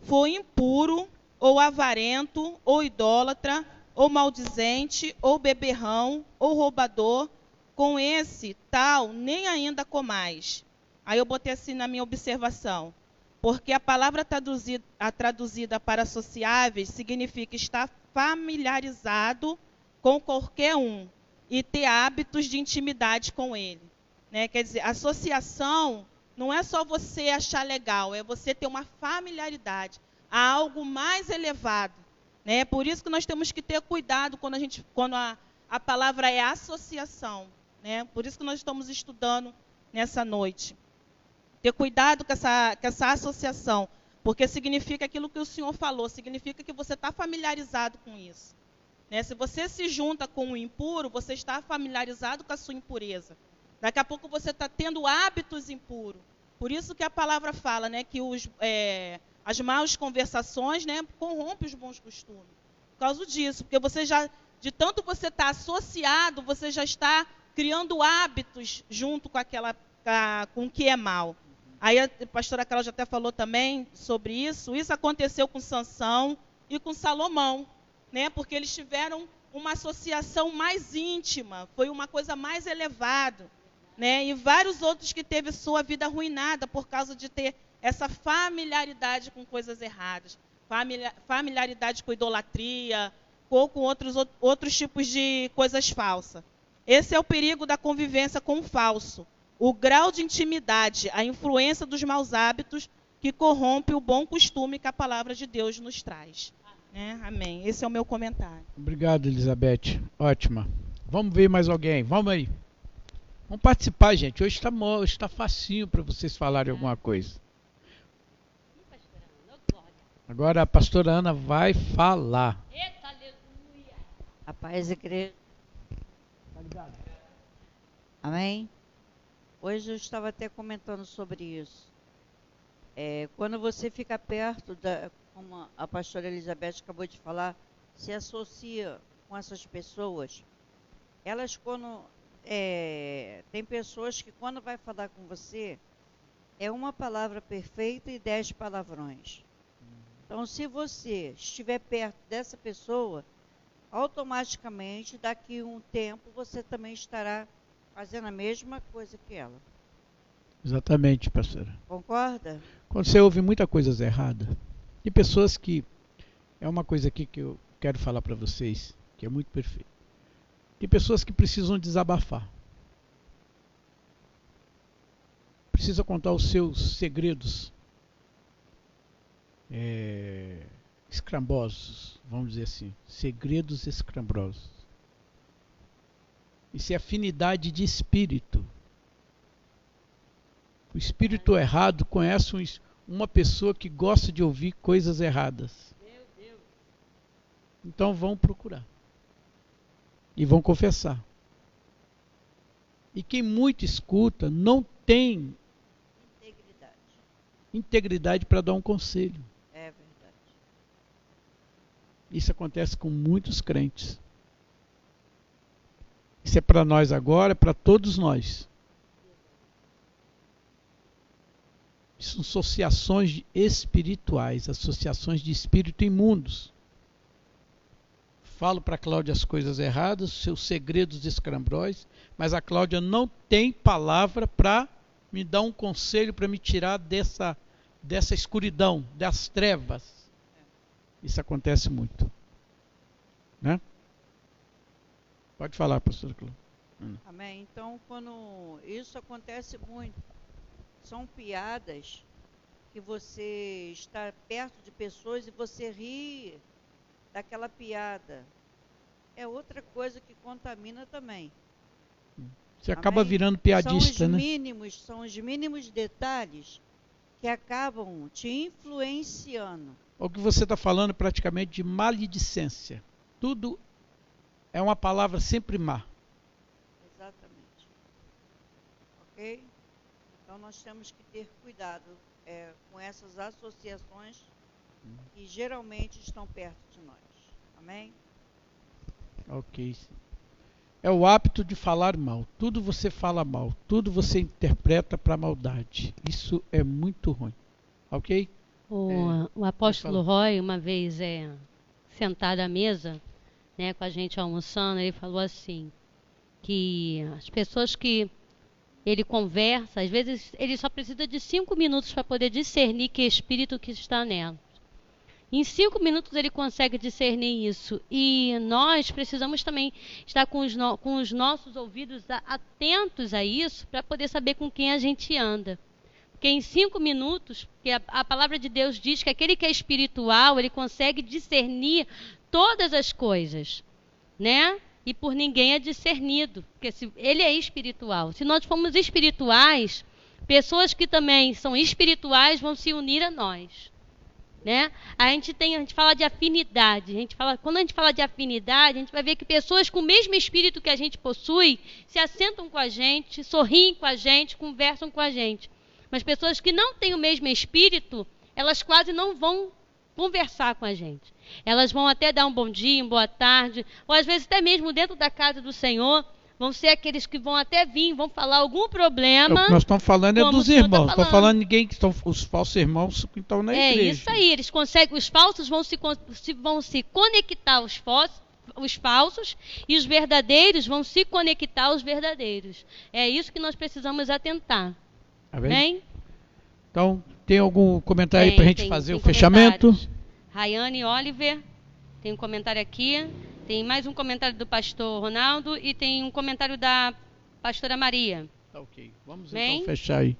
for impuro, ou avarento, ou idólatra, ou maldizente, ou beberrão, ou roubador, com esse tal nem ainda comais. Aí eu botei assim na minha observação. Porque a palavra traduzida, a traduzida para associáveis significa estar familiarizado com qualquer um e ter hábitos de intimidade com ele. Né? Quer dizer, associação não é só você achar legal, é você ter uma familiaridade a algo mais elevado. Né? Por isso que nós temos que ter cuidado quando a, gente, quando a, a palavra é associação. Né? Por isso que nós estamos estudando nessa noite. Ter cuidado com essa, com essa associação, porque significa aquilo que o Senhor falou, significa que você está familiarizado com isso. Né? Se você se junta com o impuro, você está familiarizado com a sua impureza. Daqui a pouco você está tendo hábitos impuros. Por isso que a palavra fala, né, que os, é, as más conversações, né, corrompem os bons costumes. Por causa disso, porque você já, de tanto você estar tá associado, você já está criando hábitos junto com aquela, com o que é mal. Aí a pastora Cláudia até falou também sobre isso. Isso aconteceu com Sansão e com Salomão, né? Porque eles tiveram uma associação mais íntima, foi uma coisa mais elevada né? E vários outros que teve sua vida arruinada por causa de ter essa familiaridade com coisas erradas, familiaridade com idolatria, ou com outros, outros tipos de coisas falsas. Esse é o perigo da convivência com o falso. O grau de intimidade, a influência dos maus hábitos que corrompe o bom costume que a palavra de Deus nos traz. Né? Amém. Esse é o meu comentário. Obrigado, Elizabeth. Ótima. Vamos ver mais alguém. Vamos aí. Vamos participar, gente. Hoje está hoje tá facinho para vocês falarem alguma coisa. Agora a pastora Ana vai falar. Eita, aleluia. A paz, igreja. Amém? Hoje eu estava até comentando sobre isso. É, quando você fica perto da, como a pastora Elizabeth acabou de falar, se associa com essas pessoas, elas quando é, tem pessoas que quando vai falar com você é uma palavra perfeita e dez palavrões. Então, se você estiver perto dessa pessoa, automaticamente daqui a um tempo você também estará fazendo a mesma coisa que ela. Exatamente, pastora. Concorda? Quando você ouve muita coisa errada, e pessoas que é uma coisa aqui que eu quero falar para vocês, que é muito perfeito. Tem pessoas que precisam desabafar. Precisa contar os seus segredos é, escrambosos, vamos dizer assim, segredos escrambrosos. Isso é afinidade de espírito. O espírito errado conhece uma pessoa que gosta de ouvir coisas erradas. Então vão procurar. E vão confessar. E quem muito escuta não tem integridade, integridade para dar um conselho. É verdade. Isso acontece com muitos crentes. Isso é para nós agora, é para todos nós. são associações espirituais, associações de espírito imundos. Falo para a Cláudia as coisas erradas, seus segredos escrambróis, mas a Cláudia não tem palavra para me dar um conselho para me tirar dessa, dessa escuridão, das trevas. Isso acontece muito. Né? Pode falar, pastor Cláudia. Amém. Então, quando isso acontece muito, são piadas que você está perto de pessoas e você ri daquela piada. É outra coisa que contamina também. Você acaba Amém? virando piadista, são os né? Mínimos, são os mínimos detalhes que acabam te influenciando. O que você está falando é praticamente de maledicência. Tudo é uma palavra sempre má. Exatamente. Ok? Então nós temos que ter cuidado é, com essas associações que geralmente estão perto de nós. Amém? Ok. É o hábito de falar mal. Tudo você fala mal. Tudo você interpreta para maldade. Isso é muito ruim. Ok? O, é, o apóstolo Roy, uma vez é, sentado à mesa, né, com a gente almoçando, ele falou assim: que as pessoas que ele conversa, às vezes ele só precisa de cinco minutos para poder discernir que espírito que está nela. Em cinco minutos ele consegue discernir isso. E nós precisamos também estar com os, no, com os nossos ouvidos atentos a isso para poder saber com quem a gente anda. Porque em cinco minutos, porque a, a palavra de Deus diz que aquele que é espiritual, ele consegue discernir todas as coisas. Né? e por ninguém é discernido, porque se, ele é espiritual. Se nós formos espirituais, pessoas que também são espirituais vão se unir a nós. Né? A gente tem, a gente fala de afinidade. A gente fala, quando a gente fala de afinidade, a gente vai ver que pessoas com o mesmo espírito que a gente possui se assentam com a gente, sorriem com a gente, conversam com a gente. Mas pessoas que não têm o mesmo espírito, elas quase não vão conversar com a gente. Elas vão até dar um bom dia, uma boa tarde, ou às vezes até mesmo dentro da casa do Senhor, vão ser aqueles que vão até vir, vão falar algum problema. O que nós estamos falando é dos tá irmãos. Tá falando. falando ninguém que estão os falsos irmãos que estão na é igreja. É isso aí, eles conseguem, os falsos vão se, vão se conectar aos falsos, os falsos e os verdadeiros vão se conectar aos verdadeiros. É isso que nós precisamos atentar. Tá Amém? Então, tem algum comentário aí para a gente tem- fazer tem o fechamento? Rayane Oliver, tem um comentário aqui. Tem mais um comentário do pastor Ronaldo e tem um comentário da pastora Maria. Tá ok. Vamos Bem. então fechar aí.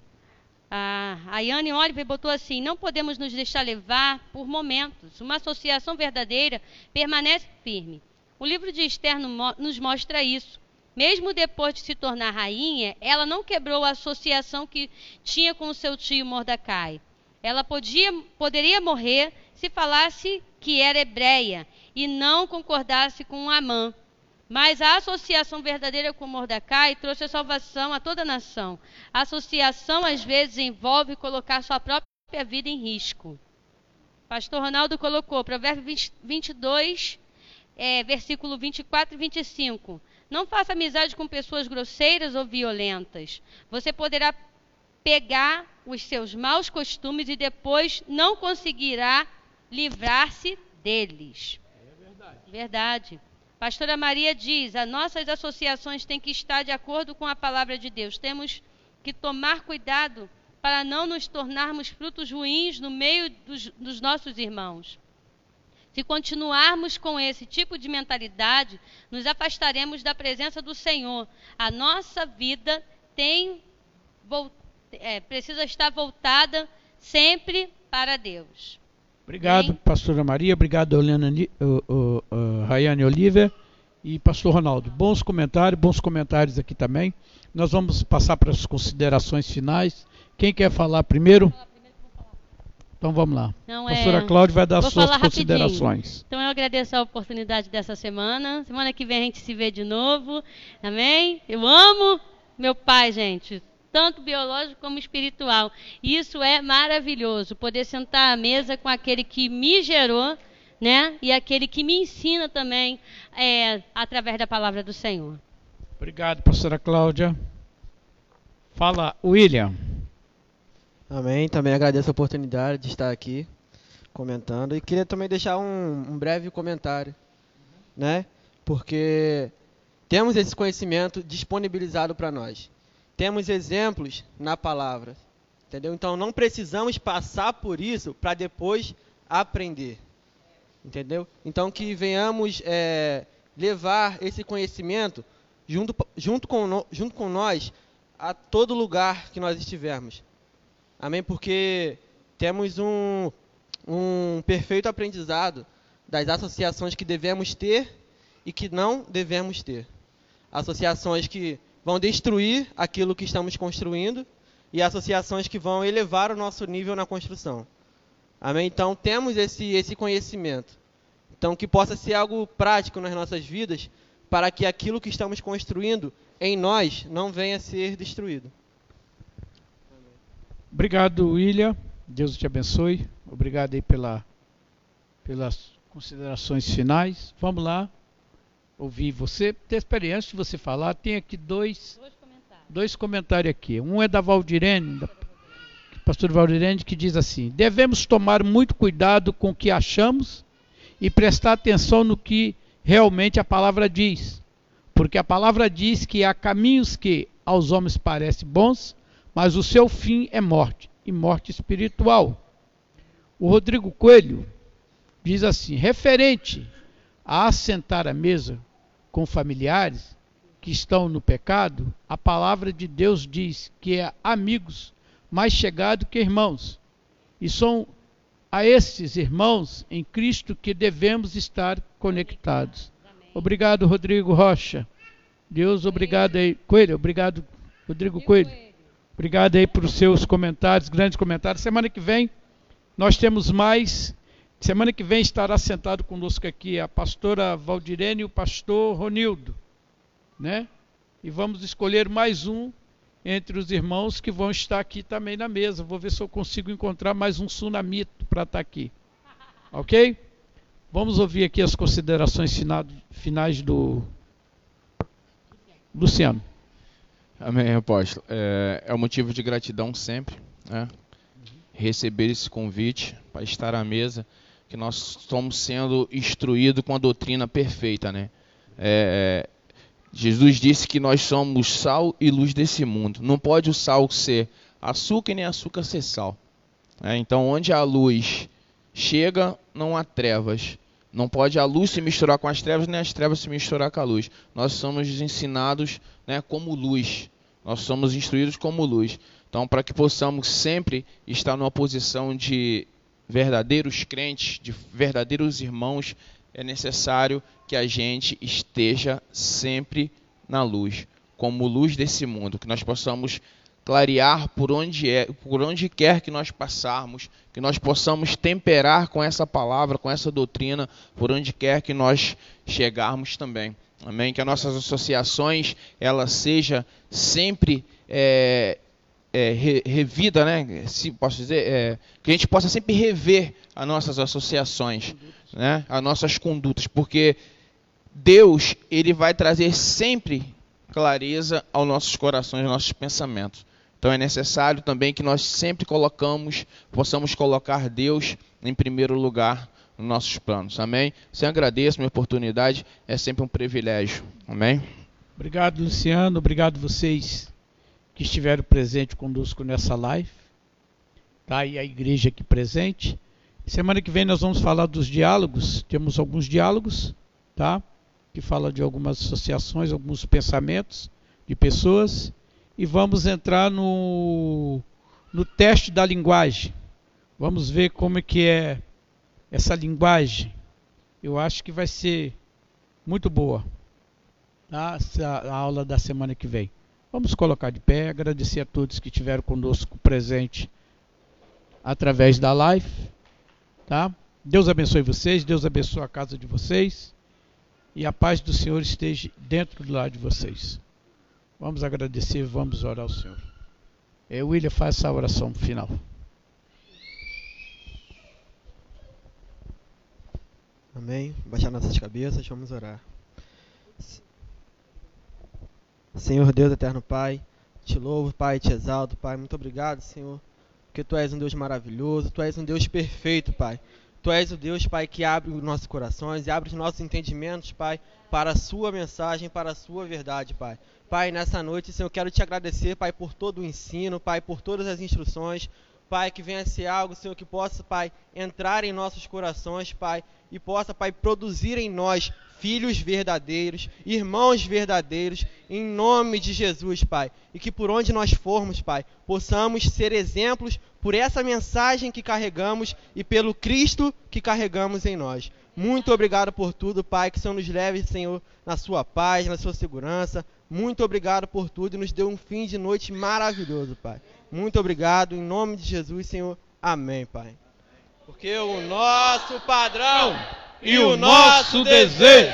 A Ayane Oliver botou assim: não podemos nos deixar levar por momentos. Uma associação verdadeira permanece firme. O livro de Esther no- mo- nos mostra isso. Mesmo depois de se tornar rainha, ela não quebrou a associação que tinha com seu tio Mordecai. Ela podia, poderia morrer se falasse que era hebreia e não concordasse com Amã. Mas a associação verdadeira com Mordecai trouxe a salvação a toda a nação. A associação, às vezes, envolve colocar sua própria vida em risco. Pastor Ronaldo colocou, Provérbio 20, 22, é, versículo 24 e 25. Não faça amizade com pessoas grosseiras ou violentas. Você poderá pegar os seus maus costumes e depois não conseguirá livrar-se deles. Verdade. Pastora Maria diz: as nossas associações têm que estar de acordo com a palavra de Deus. Temos que tomar cuidado para não nos tornarmos frutos ruins no meio dos, dos nossos irmãos. Se continuarmos com esse tipo de mentalidade, nos afastaremos da presença do Senhor. A nossa vida tem é, precisa estar voltada sempre para Deus. Obrigado, Bem. pastora Maria. Obrigado, Helena, o- o Rayane Oliver e pastor Ronaldo. Bons comentários, bons comentários aqui também. Nós vamos passar para as considerações finais. Quem quer falar primeiro? Então vamos lá. Não pastora é... Cláudia vai dar suas falar rapidinho. considerações. Então eu agradeço a oportunidade dessa semana. Semana que vem a gente se vê de novo. Amém? Eu amo meu pai, gente. Tanto biológico como espiritual. E Isso é maravilhoso. Poder sentar à mesa com aquele que me gerou, né? E aquele que me ensina também é, através da palavra do Senhor. Obrigado, pastora Cláudia. Fala, William. Amém. Também agradeço a oportunidade de estar aqui comentando. E queria também deixar um, um breve comentário, né? Porque temos esse conhecimento disponibilizado para nós. Temos exemplos na palavra, entendeu? Então não precisamos passar por isso para depois aprender, entendeu? Então que venhamos é, levar esse conhecimento junto, junto, com, junto com nós a todo lugar que nós estivermos. Amém? Porque temos um, um perfeito aprendizado das associações que devemos ter e que não devemos ter. Associações que vão destruir aquilo que estamos construindo e associações que vão elevar o nosso nível na construção. Amém? Então temos esse, esse conhecimento. Então que possa ser algo prático nas nossas vidas para que aquilo que estamos construindo em nós não venha a ser destruído. Obrigado, William. Deus te abençoe. Obrigado aí pela, pelas considerações finais. Vamos lá. Ouvir você. Ter experiência de você falar. Tem aqui dois, dois comentários aqui. Um é da Valdirene, da pastor Valdirene, que diz assim: Devemos tomar muito cuidado com o que achamos e prestar atenção no que realmente a palavra diz. Porque a palavra diz que há caminhos que aos homens parecem bons, mas o seu fim é morte, e morte espiritual. O Rodrigo Coelho diz assim: referente a assentar à mesa com familiares que estão no pecado, a palavra de Deus diz que é amigos mais chegados que irmãos. E são a esses irmãos em Cristo que devemos estar conectados. Obrigado, Rodrigo Rocha. Deus, obrigado aí. Coelho, obrigado, Rodrigo Coelho. Obrigado aí por seus comentários, grandes comentários. Semana que vem nós temos mais. Semana que vem estará sentado conosco aqui a pastora Valdirene e o pastor Ronildo, né? E vamos escolher mais um entre os irmãos que vão estar aqui também na mesa. Vou ver se eu consigo encontrar mais um sunamito para estar aqui. Ok? Vamos ouvir aqui as considerações fina- finais do Luciano. Amém, apóstolo. É, é um motivo de gratidão sempre, né? Receber esse convite para estar à mesa, que nós estamos sendo instruídos com a doutrina perfeita, né? É, Jesus disse que nós somos sal e luz desse mundo. Não pode o sal ser açúcar e nem açúcar ser sal. É, então, onde a luz chega, não há trevas. Não pode a luz se misturar com as trevas, nem as trevas se misturar com a luz. Nós somos ensinados né, como luz. Nós somos instruídos como luz. Então, para que possamos sempre estar numa posição de verdadeiros crentes, de verdadeiros irmãos, é necessário que a gente esteja sempre na luz, como luz desse mundo, que nós possamos clarear por onde é, por onde quer que nós passarmos, que nós possamos temperar com essa palavra, com essa doutrina, por onde quer que nós chegarmos também. Amém. Que as nossas associações ela seja sempre é, é, re, revida, né? Se posso dizer, é, que a gente possa sempre rever as nossas associações, né? As nossas condutas, porque Deus ele vai trazer sempre clareza aos nossos corações, aos nossos pensamentos. Então é necessário também que nós sempre colocamos, possamos colocar Deus em primeiro lugar nos nossos planos. Amém? Você agradeço a minha oportunidade, é sempre um privilégio. Amém? Obrigado, Luciano. Obrigado vocês que estiveram presentes conosco nessa live. Tá aí a igreja aqui presente. Semana que vem nós vamos falar dos diálogos. Temos alguns diálogos, tá? Que fala de algumas associações, alguns pensamentos de pessoas e vamos entrar no, no teste da linguagem. Vamos ver como é que é essa linguagem. Eu acho que vai ser muito boa tá? A aula da semana que vem. Vamos colocar de pé, agradecer a todos que estiveram conosco presente através da live, tá? Deus abençoe vocês, Deus abençoe a casa de vocês e a paz do Senhor esteja dentro do lar de vocês. Vamos agradecer, vamos orar ao Senhor. É, William, faz essa oração final. Amém. Baixar nossas cabeças, vamos orar. Senhor Deus eterno Pai, te louvo, Pai, te exalto, Pai. Muito obrigado, Senhor, porque tu és um Deus maravilhoso, tu és um Deus perfeito, Pai. Tu és o Deus, Pai, que abre os nossos corações e abre os nossos entendimentos, Pai, para a sua mensagem, para a sua verdade, Pai. Pai, nessa noite, Senhor, eu quero te agradecer, Pai, por todo o ensino, Pai, por todas as instruções, Pai, que venha ser algo, Senhor, que possa, Pai, entrar em nossos corações, Pai, e possa, Pai, produzir em nós filhos verdadeiros, irmãos verdadeiros, em nome de Jesus, Pai. E que por onde nós formos, Pai, possamos ser exemplos por essa mensagem que carregamos e pelo Cristo que carregamos em nós. Muito obrigado por tudo, Pai, que o Senhor nos leve, Senhor, na sua paz, na sua segurança, muito obrigado por tudo e nos deu um fim de noite maravilhoso, Pai. Muito obrigado, em nome de Jesus, Senhor. Amém, Pai. Porque o nosso padrão e o nosso desejo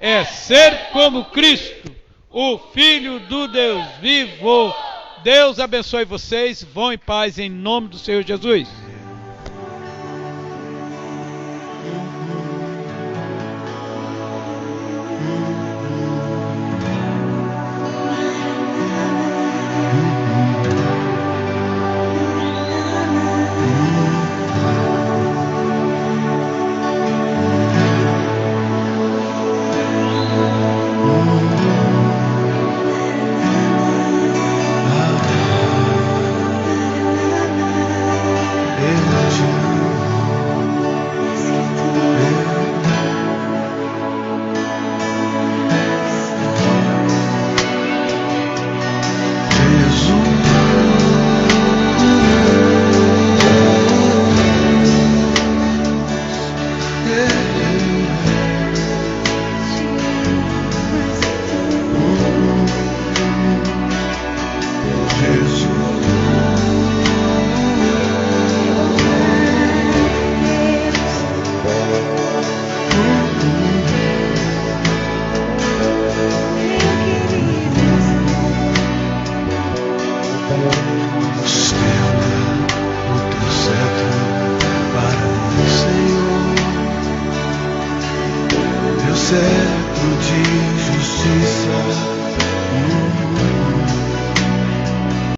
é ser como Cristo, o Filho do Deus vivo. Deus abençoe vocês. Vão em paz em nome do Senhor Jesus.